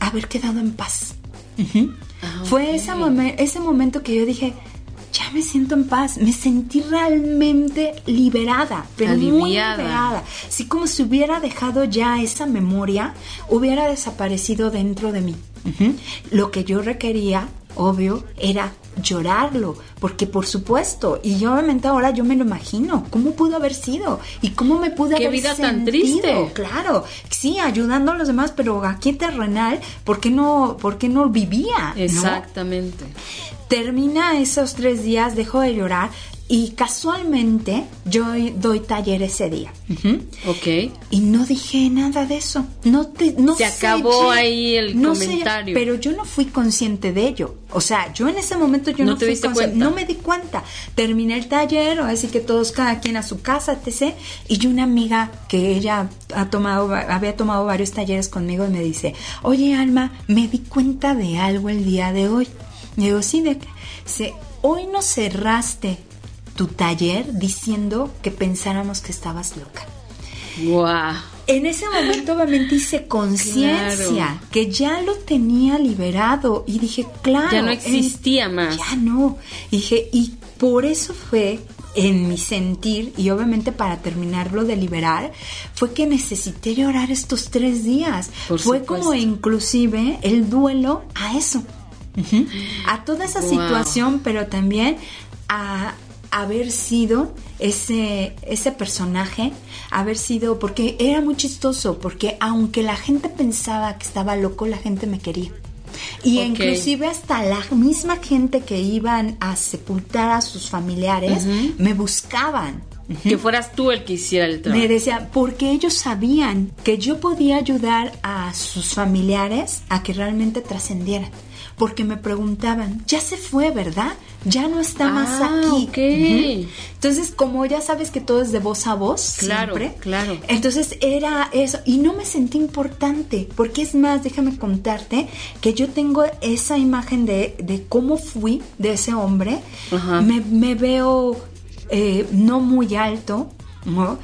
haber quedado en paz. Ah, fue ese, ese momento que yo dije, ya me siento en paz, me sentí realmente liberada, pero muy liberada. Así como si hubiera dejado ya esa memoria, hubiera desaparecido dentro de mí. Lo que yo requería, obvio, era llorarlo, porque por supuesto, y yo obviamente ahora yo me lo imagino, cómo pudo haber sido y cómo me pudo ¿Qué haber vida tan triste. Claro, sí, ayudando a los demás, pero aquí terrenal, ¿por qué no, por qué no vivía? Exactamente. Termina esos tres días, dejo de llorar, y casualmente yo doy taller ese día. Ok. Y no dije nada de eso. No te, no Se acabó ahí el comentario. pero yo no fui consciente de ello. O sea, yo en ese momento yo no, te fui cuenta. No me di cuenta. Terminé el taller, o así que todos, cada quien a su casa, etc. Y una amiga que ella ha tomado, había tomado varios talleres conmigo y me dice, oye Alma, me di cuenta de algo el día de hoy. Y digo, sí, de que hoy no cerraste tu taller diciendo que pensáramos que estabas loca. Wow. En ese momento obviamente hice conciencia que ya lo tenía liberado y dije, claro, ya no existía más. Ya no. dije, y por eso fue en mi sentir y obviamente para terminarlo de liberar fue que necesité llorar estos tres días. fue como inclusive el duelo a eso. A toda esa situación, pero también a, haber sido ese, ese personaje, haber sido, porque era muy chistoso, porque aunque la gente pensaba que estaba loco, la gente me quería. Y inclusive hasta la misma gente que iban a sepultar a sus familiares me buscaban. Que fueras tú el que hiciera el trabajo. Me decía, porque ellos sabían que yo podía ayudar a sus familiares a que realmente trascendieran. Porque me preguntaban, ya se fue, ¿verdad? Ya no está más ah, aquí. Entonces, como ya sabes que todo es de voz a voz, claro, siempre, claro. Entonces era eso y no me sentí importante, porque es más, déjame contarte que yo tengo esa imagen de, de cómo fui de ese hombre. Me, me, veo eh, no muy alto, ¿no?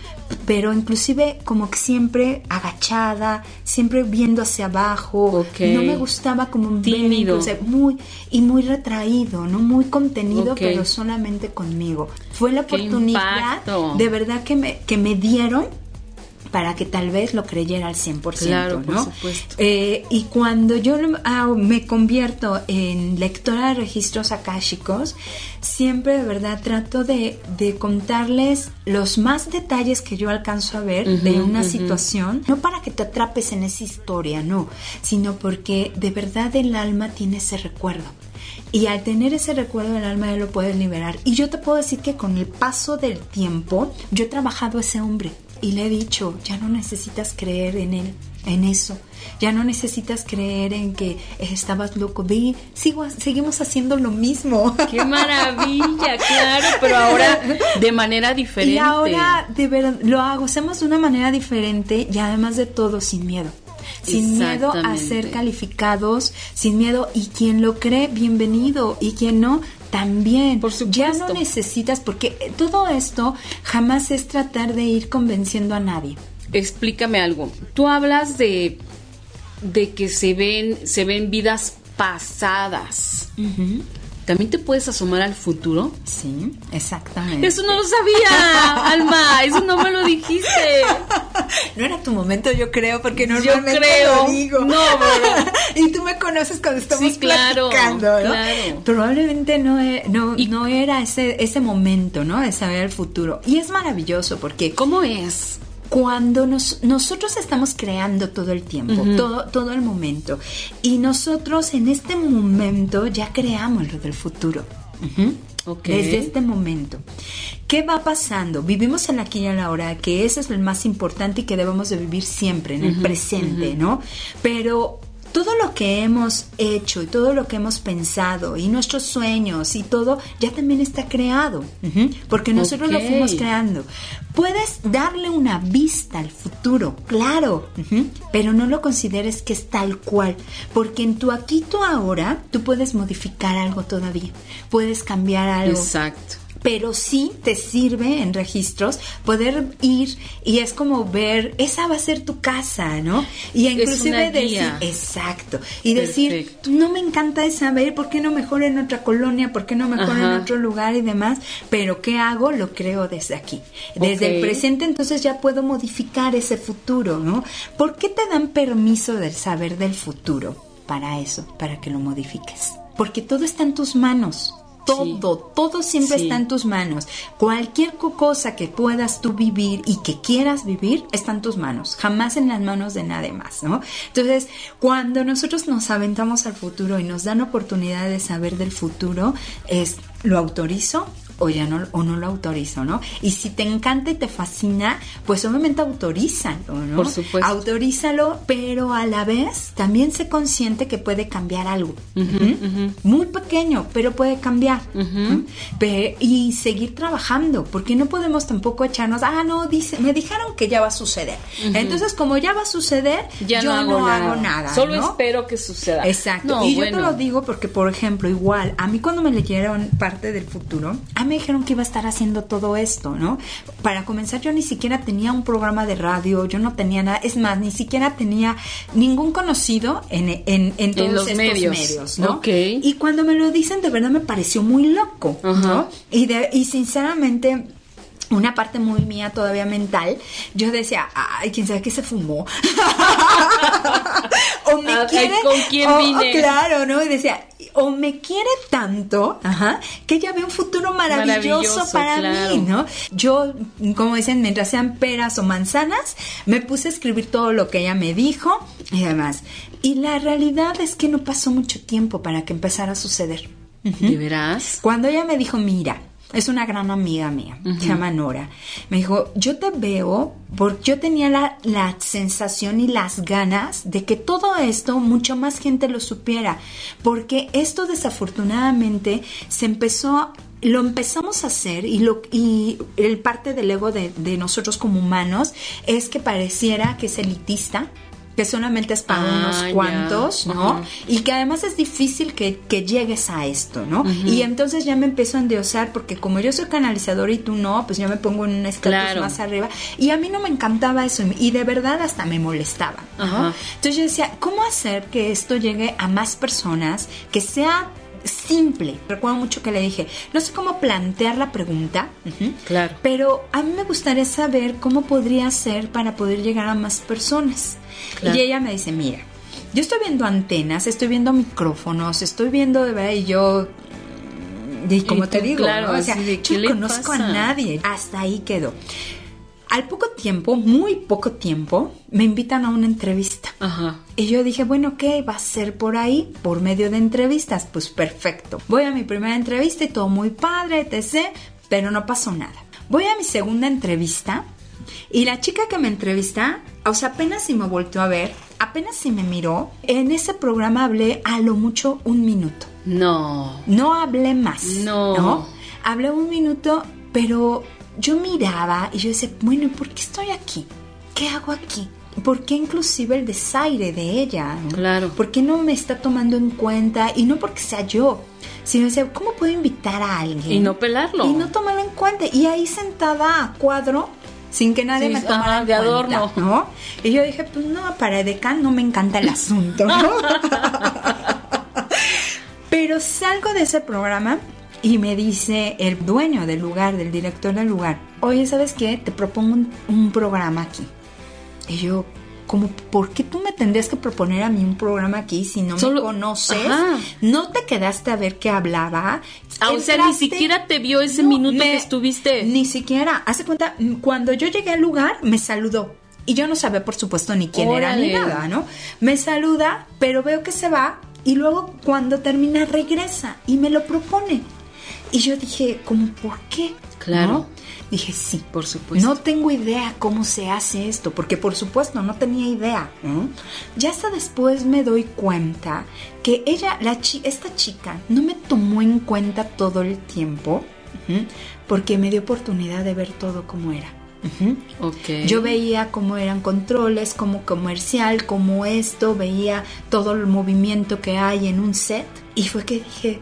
Pero inclusive como que siempre agachada, siempre viendo hacia abajo, no me gustaba como tímido, muy y muy retraído, no muy contenido, pero solamente conmigo. Fue la oportunidad de verdad que me que me dieron para que tal vez lo creyera al 100%, claro, ¿no? Por supuesto. Eh, y cuando yo ah, me convierto en lectora de registros akáshicos, siempre de verdad trato de, de, contarles los más detalles que yo alcanzo a ver de una situación, no para que te atrapes en esa historia, no, sino porque de verdad el alma tiene ese recuerdo. Y al tener ese recuerdo el alma ya lo puedes liberar. Y yo te puedo decir que con el paso del tiempo, yo he trabajado a ese hombre y le he dicho, ya no necesitas creer en él, en eso. Ya no necesitas creer en que estabas loco. Ve, sigo, seguimos haciendo lo mismo. <laughs> ¡Qué maravilla! <laughs> claro, pero ahora de manera diferente. Y ahora de ver, lo hago, hacemos de una manera diferente y además de todo sin miedo sin miedo a ser calificados, sin miedo y quien lo cree, bienvenido y quien no, también. Por supuesto. Ya no necesitas, porque todo esto jamás es tratar de ir convenciendo a nadie. Explícame algo. Tú hablas de, de que se ven, se ven vidas pasadas. ¿También te puedes asomar al futuro? Sí, exactamente. Eso no lo sabía, <laughs> Alma, eso no me lo dijiste. No era tu momento, yo creo, porque normalmente yo creo. lo digo. No, <laughs> y tú me conoces cuando estamos sí, claro, platicando, ¿no? Claro. Probablemente no, e, no, no era ese, ese momento, ¿no? De saber el futuro. Y es maravilloso porque... ¿Cómo es? Cuando nos, nosotros estamos creando todo el tiempo, todo, todo el momento, y nosotros en este momento ya creamos lo del futuro. Desde este momento. ¿Qué va pasando? Vivimos en aquí y en la hora, que eso es lo más importante y que debemos de vivir siempre, en el presente, ¿no? Pero todo lo que hemos hecho y todo lo que hemos pensado y nuestros sueños y todo ya también está creado, porque nosotros lo fuimos creando. Puedes darle una vista al futuro, claro, pero no lo consideres que es tal cual, porque en tu aquí, tu ahora, tú puedes modificar algo todavía, puedes cambiar algo. Exacto pero sí te sirve en registros poder ir y es como ver, esa va a ser tu casa, ¿no? Y inclusive decir, exacto, y decir, no me encanta esa, ver, ¿por qué no mejor en otra colonia? ¿Por qué no mejor en otro lugar y demás? Pero ¿qué hago? Lo creo desde aquí. Desde el presente entonces ya puedo modificar ese futuro, ¿no? ¿Por qué te dan permiso del saber del futuro? Para eso, para que lo modifiques. Porque todo está en tus manos todo, todo siempre está en tus manos. Cualquier cosa que puedas tú vivir y que quieras vivir está en tus manos, jamás en las manos de nadie más, ¿no? Entonces, cuando nosotros nos aventamos al futuro y nos dan oportunidad de saber del futuro, es lo autorizo, o ya no, o no lo autorizo, ¿no? Y si te encanta y te fascina, pues obviamente autorízalo, ¿no? Por supuesto. Autorízalo, pero a la vez también se consciente que puede cambiar algo. Muy pequeño, pero puede cambiar. y seguir trabajando, porque no podemos tampoco echarnos, ah, no, dice, me dijeron que ya va a suceder. Entonces, como ya va a suceder, yo no, hago, nada. Solo espero que suceda. Exacto. y yo te lo digo porque, por ejemplo, igual, a mí cuando me leyeron parte del futuro, a me dijeron que iba a estar haciendo todo esto, ¿no? Para comenzar, yo ni siquiera tenía un programa de radio, yo no tenía nada, es más, ni siquiera tenía ningún conocido en, en, en todos los estos medios, ¿no? Y cuando me lo dicen, de verdad me pareció muy loco, ¿no? Y, de, y sinceramente una parte muy mía todavía mental, yo decía, ay, quién sabe qué se fumó. <laughs> o me quiere. ¿Con quién vine? claro, ¿no? Y decía, o me quiere tanto, ajá, que ella ve un futuro maravilloso, para mí, ¿no? Yo, como dicen, mientras sean peras o manzanas, me puse a escribir todo lo que ella me dijo y demás. Y la realidad es que no pasó mucho tiempo para que empezara a suceder. ¿De veras? Cuando ella me dijo, mira, es una gran amiga mía, se llama Nora. Me dijo, yo te veo porque yo tenía la, la, sensación y las ganas de que todo esto mucho más gente lo supiera, porque esto desafortunadamente se empezó lo empezamos a hacer y lo y el parte del ego de, de nosotros como humanos es que pareciera que es elitista que solamente es para ah, unos cuantos, ¿no? Y que además es difícil que, llegues a esto, ¿no? Y entonces ya me empiezo a endiosar porque como yo soy canalizador y tú no, pues yo me pongo en un estatus más arriba. Y a mí no me encantaba eso y de verdad hasta me molestaba, ¿no? Entonces yo decía, ¿cómo hacer que esto llegue a más personas, que sea simple. Recuerdo mucho que le dije, no sé cómo plantear la pregunta, claro. pero a mí me gustaría saber cómo podría ser para poder llegar a más personas. Y ella me dice, mira, yo estoy viendo antenas, estoy viendo micrófonos, estoy viendo de verdad y yo y como te digo, claro, o sea, yo no conozco a nadie. Hasta ahí quedó. Al poco tiempo, muy poco tiempo, me invitan a una entrevista. Ajá. Y yo dije, bueno, ¿qué va a ser por ahí? Por medio de entrevistas. Pues perfecto. Voy a mi primera entrevista y todo muy padre, etc. Pero no pasó nada. Voy a mi segunda entrevista y la chica que me entrevista, o sea, apenas si me volteó a ver, apenas si me miró, en ese programa hablé a lo mucho un minuto. No. No hablé más. No. ¿no? Hablé un minuto, pero yo miraba y yo decía, bueno, ¿y por qué estoy aquí? ¿Qué hago aquí? ¿Por qué inclusive el desaire de ella? Claro. ¿Por qué no me está tomando en cuenta? Y no porque sea yo, sino decía, ¿cómo puedo invitar a alguien? Y no pelarlo. Y no tomarlo en cuenta. Y ahí sentada a cuadro, sin que nadie me tomara en de cuenta, adorno. ¿no? Y yo dije, pues no, para Edecán no me encanta el asunto, ¿no? <laughs> Pero salgo de ese programa y me dice el dueño del lugar, del director del lugar, oye, ¿sabes qué? Te propongo un, un programa aquí. Y yo, como, ¿por qué tú me tendrías que proponer a mí un programa aquí si no Solo- me conoces? Ajá. No te quedaste a ver qué hablaba. Ah, o sea, ni siquiera te vio ese No, minuto me- que estuviste. Ni siquiera. Hace cuenta, cuando yo llegué al lugar, me saludó. Y yo no sabía, por supuesto, ni quién era ni nada, ¿no? Me saluda, pero veo que se va y luego cuando termina regresa y me lo propone. Y yo dije, ¿cómo por qué? Claro. ¿No? Dije, sí. Por supuesto. No tengo idea cómo se hace esto, porque por supuesto no tenía idea. ¿no? Ya hasta después me doy cuenta que ella, la chi- esta chica, no me tomó en cuenta todo el tiempo, porque me dio oportunidad de ver todo como era. Ujú. Ok. Yo veía cómo eran controles, como comercial, como esto, veía todo el movimiento que hay en un set y fue que dije,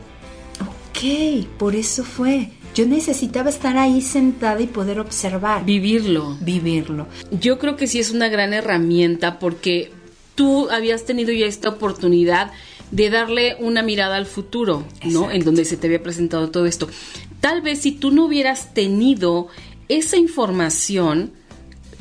ok, por eso fue. Yo necesitaba estar ahí sentada y poder observar, Vivirlo. vivirlo. Yo creo que sí es una gran herramienta porque tú habías tenido ya esta oportunidad de darle una mirada al futuro, ¿no? Exacto. En donde se te había presentado todo esto. Tal vez si tú no hubieras tenido esa información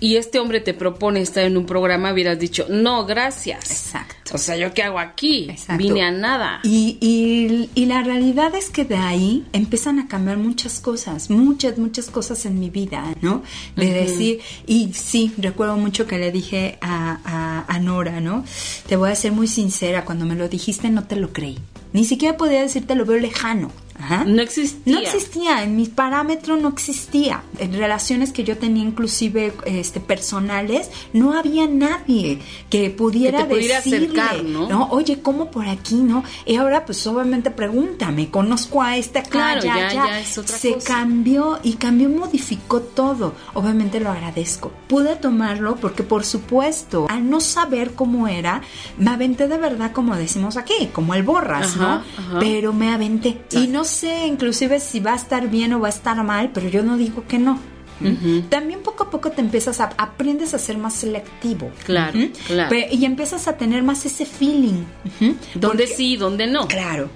y este hombre te propone estar en un programa, hubieras dicho, no, gracias. Exacto. O sea, ¿yo qué hago aquí? Exacto. Vine a nada. Y, y- y la realidad es que de ahí empiezan a cambiar muchas cosas, muchas, muchas cosas en mi vida, ¿no? De decir, y sí, recuerdo mucho que le dije a, a- a Nora, ¿no? Te voy a ser muy sincera, cuando me lo dijiste no te lo creí. Ni siquiera podía decirte lo veo lejano. Ajá. No existía. No existía, en mis parámetros no existía. En relaciones que yo tenía inclusive este, personales, no había nadie que pudiera Que te pudiera decirle, acercar, ¿no? Oye, ¿cómo por aquí, no? Y ahora pues obviamente pregúntame, conozco a esta acá, Claro, ya, ya, ya. ya es otra Se cosa. cambió y cambió, modificó todo. Obviamente lo agradezco. Pude tomarlo porque por supuesto, al no saber cómo era, me aventé de verdad como decimos aquí, como el borras, Ajá, ¿no? ajá. Pero me aventé. Y no sé inclusive si va a estar bien o va a estar mal, pero yo no digo que no. También poco a poco te empiezas a, aprendes a ser más selectivo. Claro, Ujú. claro. Y empiezas a tener más ese feeling. Ujú. ¿Dónde Porque- sí, dónde no? Claro,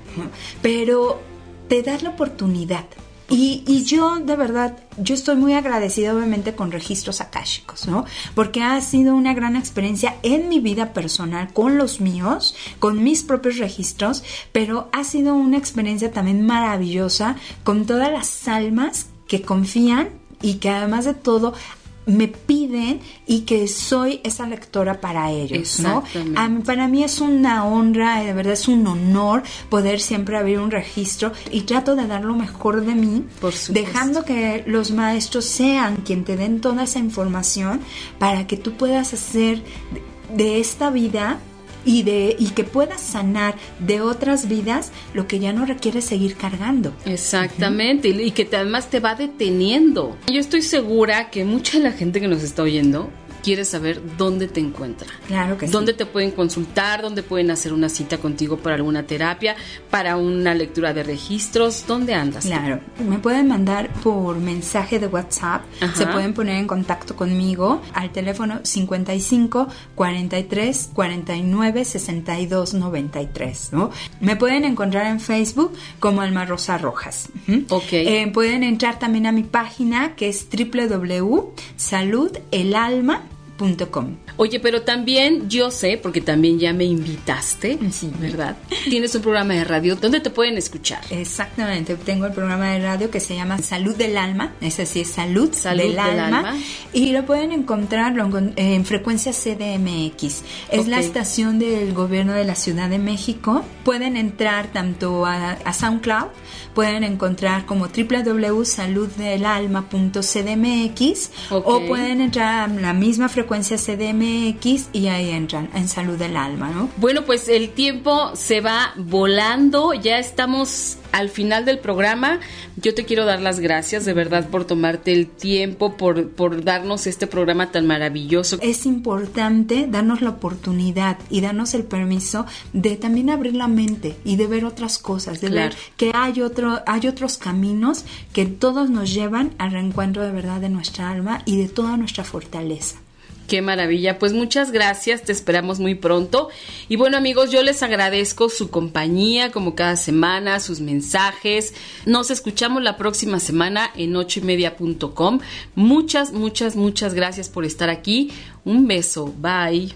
pero te das la oportunidad. Y, yo, de verdad, yo estoy muy agradecida obviamente con registros akáshicos, ¿no? Porque ha sido una gran experiencia en mi vida personal, con los míos, con mis propios registros, pero ha sido una experiencia también maravillosa con todas las almas que confían y que además de todo me piden y que soy esa lectora para ellos, ¿no? A para mí es una honra, de verdad es un honor poder siempre abrir un registro y trato de dar lo mejor de mí, Por dejando que los maestros sean quien te den toda esa información para que tú puedas hacer de esta vida y de y que puedas sanar de otras vidas lo que ya no requiere seguir cargando. Exactamente, y que te- además te va deteniendo. Yo estoy segura que mucha de la gente que nos está oyendo quiere saber dónde te encuentra. Claro que sí. ¿Dónde te pueden consultar? ¿Dónde pueden hacer una cita contigo para alguna terapia? ¿Para una lectura de registros? ¿Dónde andas? Claro, me pueden mandar por mensaje de WhatsApp. Se pueden poner en contacto conmigo al teléfono 55 43 49 62 93. ¿no? Me pueden encontrar en Facebook como Alma Rosa Rojas. Ok. Eh, pueden entrar también a mi página que es www.saludelalma.com Oye, pero también yo sé, porque también ya me invitaste, sí. ¿verdad? Tienes un programa de radio donde te pueden escuchar. Exactamente, tengo el programa de radio que se llama Salud del Alma, ese sí es Salud, del, alma, y lo pueden encontrar en frecuencia CDMX. Es la estación del gobierno de la Ciudad de México. Pueden entrar tanto a, a SoundCloud, pueden encontrar como www.saluddelalma.cdmx o pueden entrar a la misma frecuencia CDMX y ahí entran en Salud del Alma, ¿no? Bueno, pues el tiempo se va volando, ya estamos al final del programa. Yo te quiero dar las gracias de verdad por tomarte el tiempo, por, por darnos este programa tan maravilloso. Es importante darnos la oportunidad y darnos el permiso de también abrir la mente y de ver otras cosas, de ver que hay, otro, hay otros caminos que todos nos llevan al reencuentro de verdad de nuestra alma y de toda nuestra fortaleza. Qué maravilla. Pues muchas gracias, te esperamos muy pronto. Y bueno amigos, yo les agradezco su compañía como cada semana, sus mensajes. Nos escuchamos la próxima semana en ochoymedia.com. Muchas, muchas, muchas gracias por estar aquí. Un beso. Bye.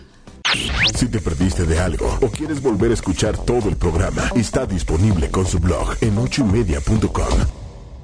Si te perdiste de algo o quieres volver a escuchar todo el programa, está disponible con su blog en ochoymedia.com